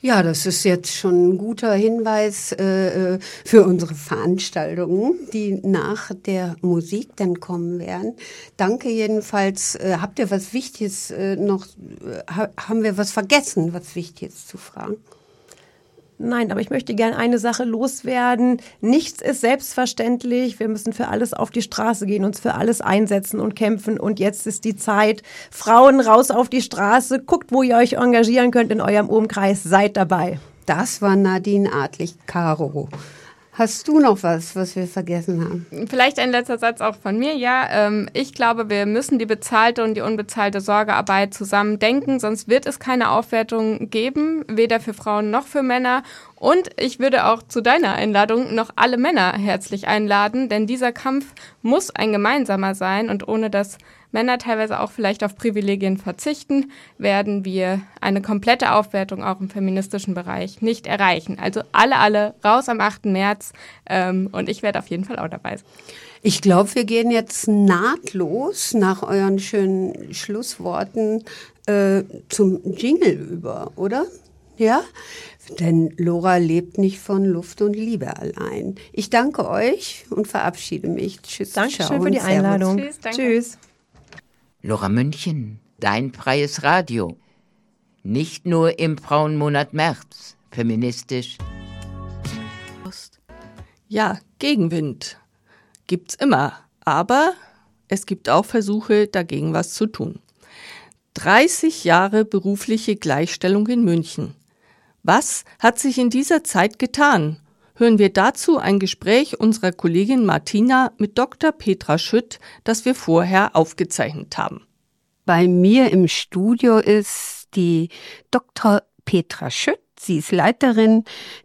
Ja, das ist jetzt schon ein guter Hinweis äh, äh, für unsere Veranstaltungen, die nach der Musik dann kommen werden. Danke jedenfalls. Äh, habt ihr was Wichtiges äh, noch? Äh, ha haben wir was vergessen, was wichtig ist zu fragen? Nein, aber ich möchte gerne eine Sache loswerden. Nichts ist selbstverständlich. Wir müssen für alles auf die Straße gehen, uns für alles einsetzen und kämpfen. Und jetzt ist die Zeit. Frauen raus auf die Straße. Guckt, wo ihr euch engagieren könnt in eurem Umkreis. Seid dabei. Das war Nadine Adlich-Caro. Hast du noch was, was wir vergessen haben? Vielleicht ein letzter Satz auch von mir. Ja, ähm, ich glaube, wir müssen die bezahlte und die unbezahlte Sorgearbeit zusammen denken, sonst wird es keine Aufwertung geben, weder für Frauen noch für Männer. Und ich würde auch zu deiner Einladung noch alle Männer herzlich einladen, denn dieser Kampf muss ein gemeinsamer sein und ohne das Männer teilweise auch vielleicht auf Privilegien verzichten, werden wir eine komplette Aufwertung auch im feministischen Bereich nicht erreichen. Also alle, alle raus am 8. März ähm, und ich werde auf jeden Fall auch dabei sein. Ich glaube, wir gehen jetzt nahtlos nach euren schönen Schlussworten äh, zum Jingle über, oder? Ja? Denn Lora lebt nicht von Luft und Liebe allein. Ich danke euch und verabschiede mich. Tschüss. Dankeschön für die Einladung. Tschüss. Tschüss. Lora München, dein freies Radio. Nicht nur im Frauenmonat März, feministisch. Ja, Gegenwind gibt's immer, aber es gibt auch Versuche, dagegen was zu tun. 30 Jahre berufliche Gleichstellung in München. Was hat sich in dieser Zeit getan? Hören wir dazu ein Gespräch unserer Kollegin Martina mit Dr. Petra Schütt, das wir vorher aufgezeichnet haben. Bei mir im Studio ist die Dr. Petra Schütt. Sie ist Leiterin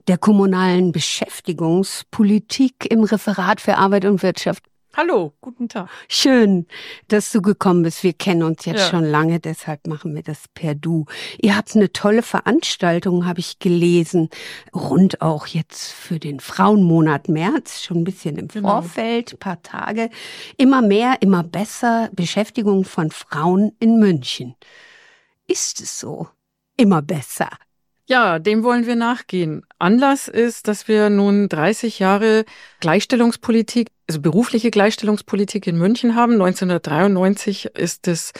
der kommunalen Beschäftigungspolitik im Referat für Arbeit und Wirtschaft Hallo, guten Tag. Schön, dass du gekommen bist. Wir kennen uns jetzt ja. schon lange, deshalb machen wir das per Du. Ihr habt eine tolle Veranstaltung, habe ich gelesen, rund auch jetzt für den Frauenmonat März, schon ein bisschen im genau. Vorfeld, paar Tage. Immer mehr, immer besser Beschäftigung von Frauen in München. Ist es so? Immer besser. Ja, dem wollen wir nachgehen. Anlass ist, dass wir nun 30 Jahre Gleichstellungspolitik, also berufliche Gleichstellungspolitik in München haben. 1993 ist das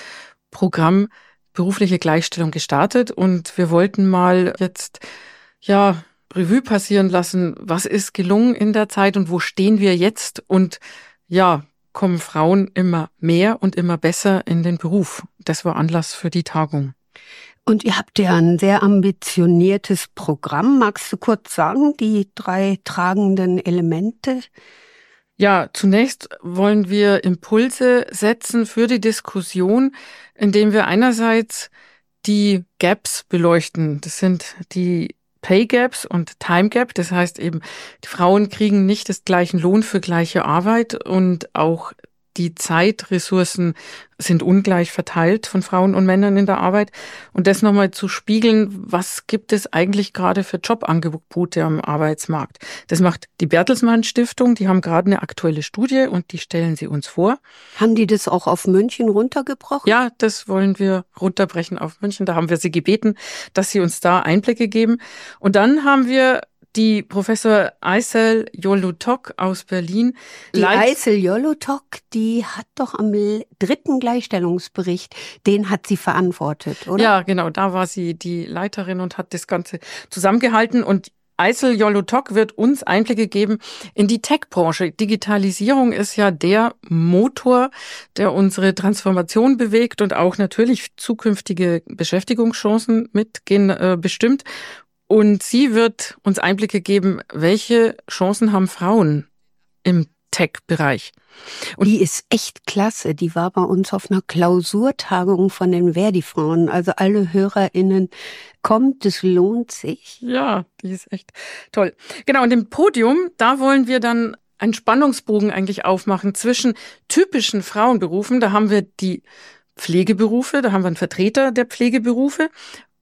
Programm berufliche Gleichstellung gestartet und wir wollten mal jetzt, ja, Revue passieren lassen, was ist gelungen in der Zeit und wo stehen wir jetzt und ja, kommen Frauen immer mehr und immer besser in den Beruf. Das war Anlass für die Tagung. Und ihr habt ja ein sehr ambitioniertes Programm. Magst du kurz sagen, die drei tragenden Elemente? Ja, zunächst wollen wir Impulse setzen für die Diskussion, indem wir einerseits die Gaps beleuchten. Das sind die Pay Gaps und Time Gap. Das heißt eben, die Frauen kriegen nicht das gleichen Lohn für gleiche Arbeit und auch die Zeitressourcen sind ungleich verteilt von Frauen und Männern in der Arbeit. Und das nochmal zu spiegeln, was gibt es eigentlich gerade für Jobangebote am Arbeitsmarkt? Das macht die Bertelsmann Stiftung. Die haben gerade eine aktuelle Studie und die stellen sie uns vor. Haben die das auch auf München runtergebrochen? Ja, das wollen wir runterbrechen auf München. Da haben wir sie gebeten, dass sie uns da Einblicke geben. Und dann haben wir die Professor Eisel Jolutok aus Berlin. Die Eisel Jolutok, die hat doch am dritten Gleichstellungsbericht, den hat sie verantwortet, oder? Ja, genau, da war sie die Leiterin und hat das Ganze zusammengehalten und Eisel Jolutok wird uns Einblicke geben in die Tech-Branche. Digitalisierung ist ja der Motor, der unsere Transformation bewegt und auch natürlich zukünftige Beschäftigungschancen mitgehen äh, bestimmt. Und sie wird uns Einblicke geben, welche Chancen haben Frauen im Tech-Bereich. Und die ist echt klasse. Die war bei uns auf einer Klausurtagung von den Verdi-Frauen. Also alle HörerInnen, kommt, es lohnt sich. Ja, die ist echt toll. Genau, und im Podium, da wollen wir dann einen Spannungsbogen eigentlich aufmachen zwischen typischen Frauenberufen. Da haben wir die Pflegeberufe, da haben wir einen Vertreter der Pflegeberufe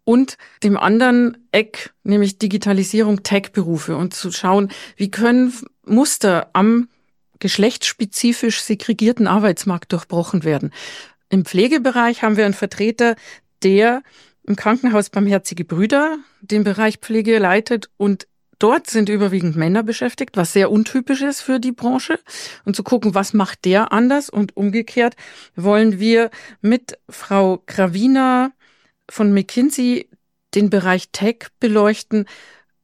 und dem anderen Eck, nämlich Digitalisierung, Tech-Berufe und zu schauen, wie können Muster am geschlechtsspezifisch segregierten Arbeitsmarkt durchbrochen werden. Im Pflegebereich haben wir einen Vertreter, der im Krankenhaus Barmherzige Brüder den Bereich Pflege leitet und Dort sind überwiegend Männer beschäftigt, was sehr untypisch ist für die Branche. Und zu gucken, was macht der anders und umgekehrt wollen wir mit Frau Gravina von McKinsey den Bereich Tech beleuchten.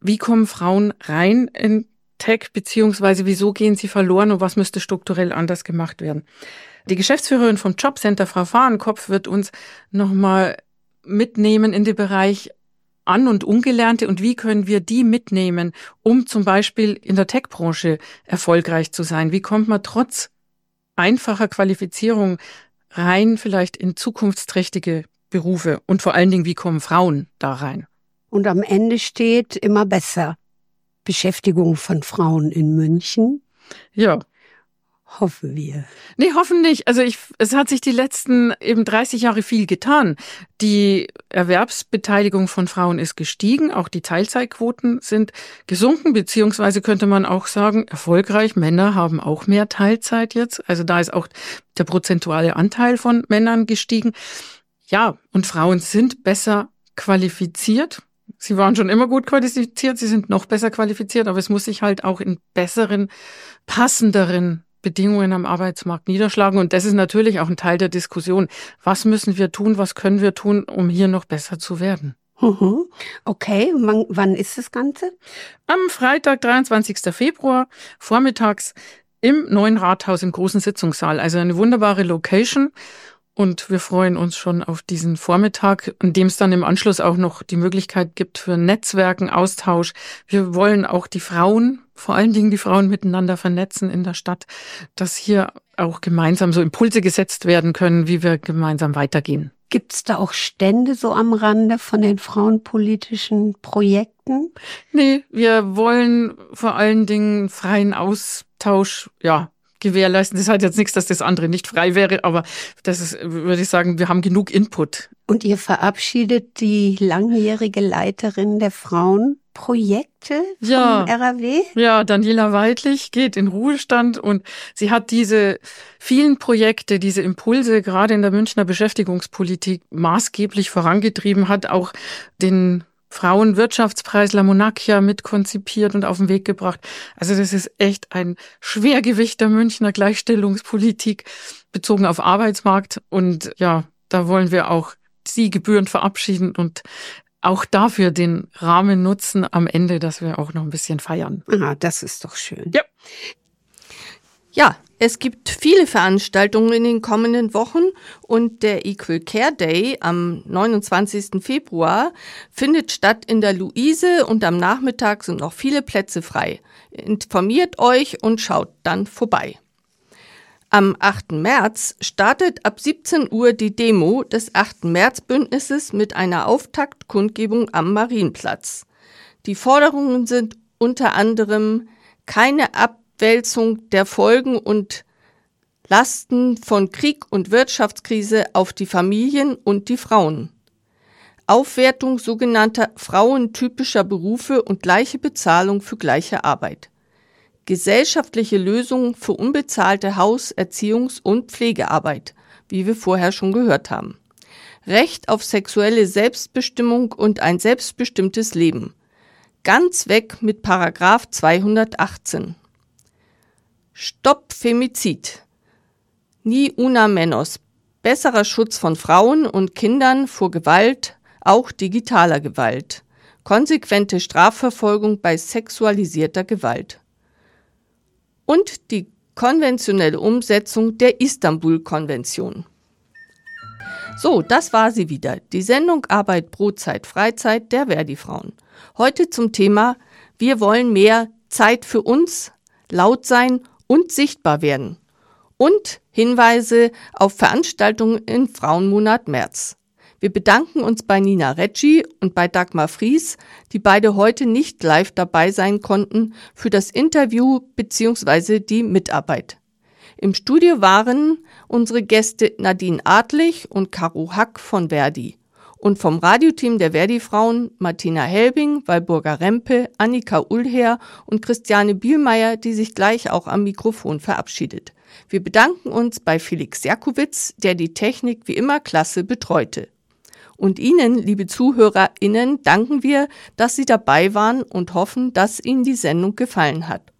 wie kommen Frauen rein in Tech, beziehungsweise wieso gehen sie verloren und was müsste strukturell anders gemacht werden. Die Geschäftsführerin vom Jobcenter, Frau Fahrenkopf, wird uns nochmal mitnehmen in den Bereich an- und Ungelernte und wie können wir die mitnehmen, um zum Beispiel in der Tech-Branche erfolgreich zu sein? Wie kommt man trotz einfacher Qualifizierung rein vielleicht in zukunftsträchtige Berufe und vor allen Dingen, wie kommen Frauen da rein? Und am Ende steht immer besser. Beschäftigung von Frauen in München. Ja. Hoffen wir. Nee, hoffen nicht. Also ich, es hat sich die letzten eben 30 Jahre viel getan. Die Erwerbsbeteiligung von Frauen ist gestiegen, auch die Teilzeitquoten sind gesunken, beziehungsweise könnte man auch sagen, erfolgreich, Männer haben auch mehr Teilzeit jetzt. Also da ist auch der prozentuale Anteil von Männern gestiegen. Ja, und Frauen sind besser qualifiziert. Sie waren schon immer gut qualifiziert, sie sind noch besser qualifiziert, aber es muss sich halt auch in besseren, passenderen Bedingungen am Arbeitsmarkt niederschlagen. Und das ist natürlich auch ein Teil der Diskussion. Was müssen wir tun? Was können wir tun, um hier noch besser zu werden? Mhm. Okay, wann, wann ist das Ganze? Am Freitag, 23. Februar, vormittags im neuen Rathaus im großen Sitzungssaal. Also eine wunderbare Location. Und wir freuen uns schon auf diesen Vormittag, in dem es dann im Anschluss auch noch die Möglichkeit gibt für Netzwerken, Austausch. Wir wollen auch die Frauen, vor allen Dingen die Frauen miteinander vernetzen in der Stadt, dass hier auch gemeinsam so Impulse gesetzt werden können, wie wir gemeinsam weitergehen. Gibt es da auch Stände so am Rande von den frauenpolitischen Projekten? Nee, wir wollen vor allen Dingen freien Austausch, ja, gewährleisten. Das hat jetzt nichts, dass das andere nicht frei wäre, aber das ist, würde ich sagen, wir haben genug Input. Und ihr verabschiedet die langjährige Leiterin der Frauenprojekte vom ja. RAW? Ja, Daniela Weidlich geht in Ruhestand und sie hat diese vielen Projekte, diese Impulse gerade in der Münchner Beschäftigungspolitik maßgeblich vorangetrieben, hat auch den Frauenwirtschaftspreis La Monarchia mitkonzipiert und auf den Weg gebracht. Also das ist echt ein Schwergewicht der Münchner Gleichstellungspolitik bezogen auf Arbeitsmarkt. Und ja, da wollen wir auch Sie gebührend verabschieden und auch dafür den Rahmen nutzen am Ende, dass wir auch noch ein bisschen feiern. Ah, das ist doch schön. Ja. Ja, es gibt viele Veranstaltungen in den kommenden Wochen und der Equal Care Day am 29. Februar findet statt in der Luise und am Nachmittag sind noch viele Plätze frei. Informiert euch und schaut dann vorbei. Am 8. März startet ab 17 Uhr die Demo des 8. März Bündnisses mit einer Auftaktkundgebung am Marienplatz. Die Forderungen sind unter anderem keine Ab Abwälzung der Folgen und Lasten von Krieg und Wirtschaftskrise auf die Familien und die Frauen. Aufwertung sogenannter frauentypischer Berufe und gleiche Bezahlung für gleiche Arbeit. Gesellschaftliche Lösungen für unbezahlte Haus-, Erziehungs- und Pflegearbeit, wie wir vorher schon gehört haben. Recht auf sexuelle Selbstbestimmung und ein selbstbestimmtes Leben. Ganz weg mit Paragraph 218. Stopp Femizid. Ni una menos. Besserer Schutz von Frauen und Kindern vor Gewalt, auch digitaler Gewalt. Konsequente Strafverfolgung bei sexualisierter Gewalt. Und die konventionelle Umsetzung der Istanbul-Konvention. So, das war sie wieder. Die Sendung Arbeit, Brotzeit, Freizeit der Verdi-Frauen. Heute zum Thema Wir wollen mehr Zeit für uns, laut sein und sichtbar werden. Und Hinweise auf Veranstaltungen im Frauenmonat März. Wir bedanken uns bei Nina Reggi und bei Dagmar Fries, die beide heute nicht live dabei sein konnten, für das Interview bzw. die Mitarbeit. Im Studio waren unsere Gäste Nadine Adlich und Caro Hack von Verdi und vom Radioteam der Verdi-Frauen Martina Helbing, Walburger Rempe, Annika Ullher und Christiane Bielmeier, die sich gleich auch am Mikrofon verabschiedet. Wir bedanken uns bei Felix Jakowitz, der die Technik wie immer klasse betreute. Und Ihnen, liebe ZuhörerInnen, danken wir, dass Sie dabei waren und hoffen, dass Ihnen die Sendung gefallen hat.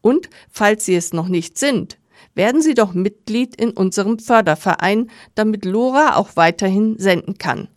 Und falls Sie es noch nicht sind, werden Sie doch Mitglied in unserem Förderverein, damit Lora auch weiterhin senden kann.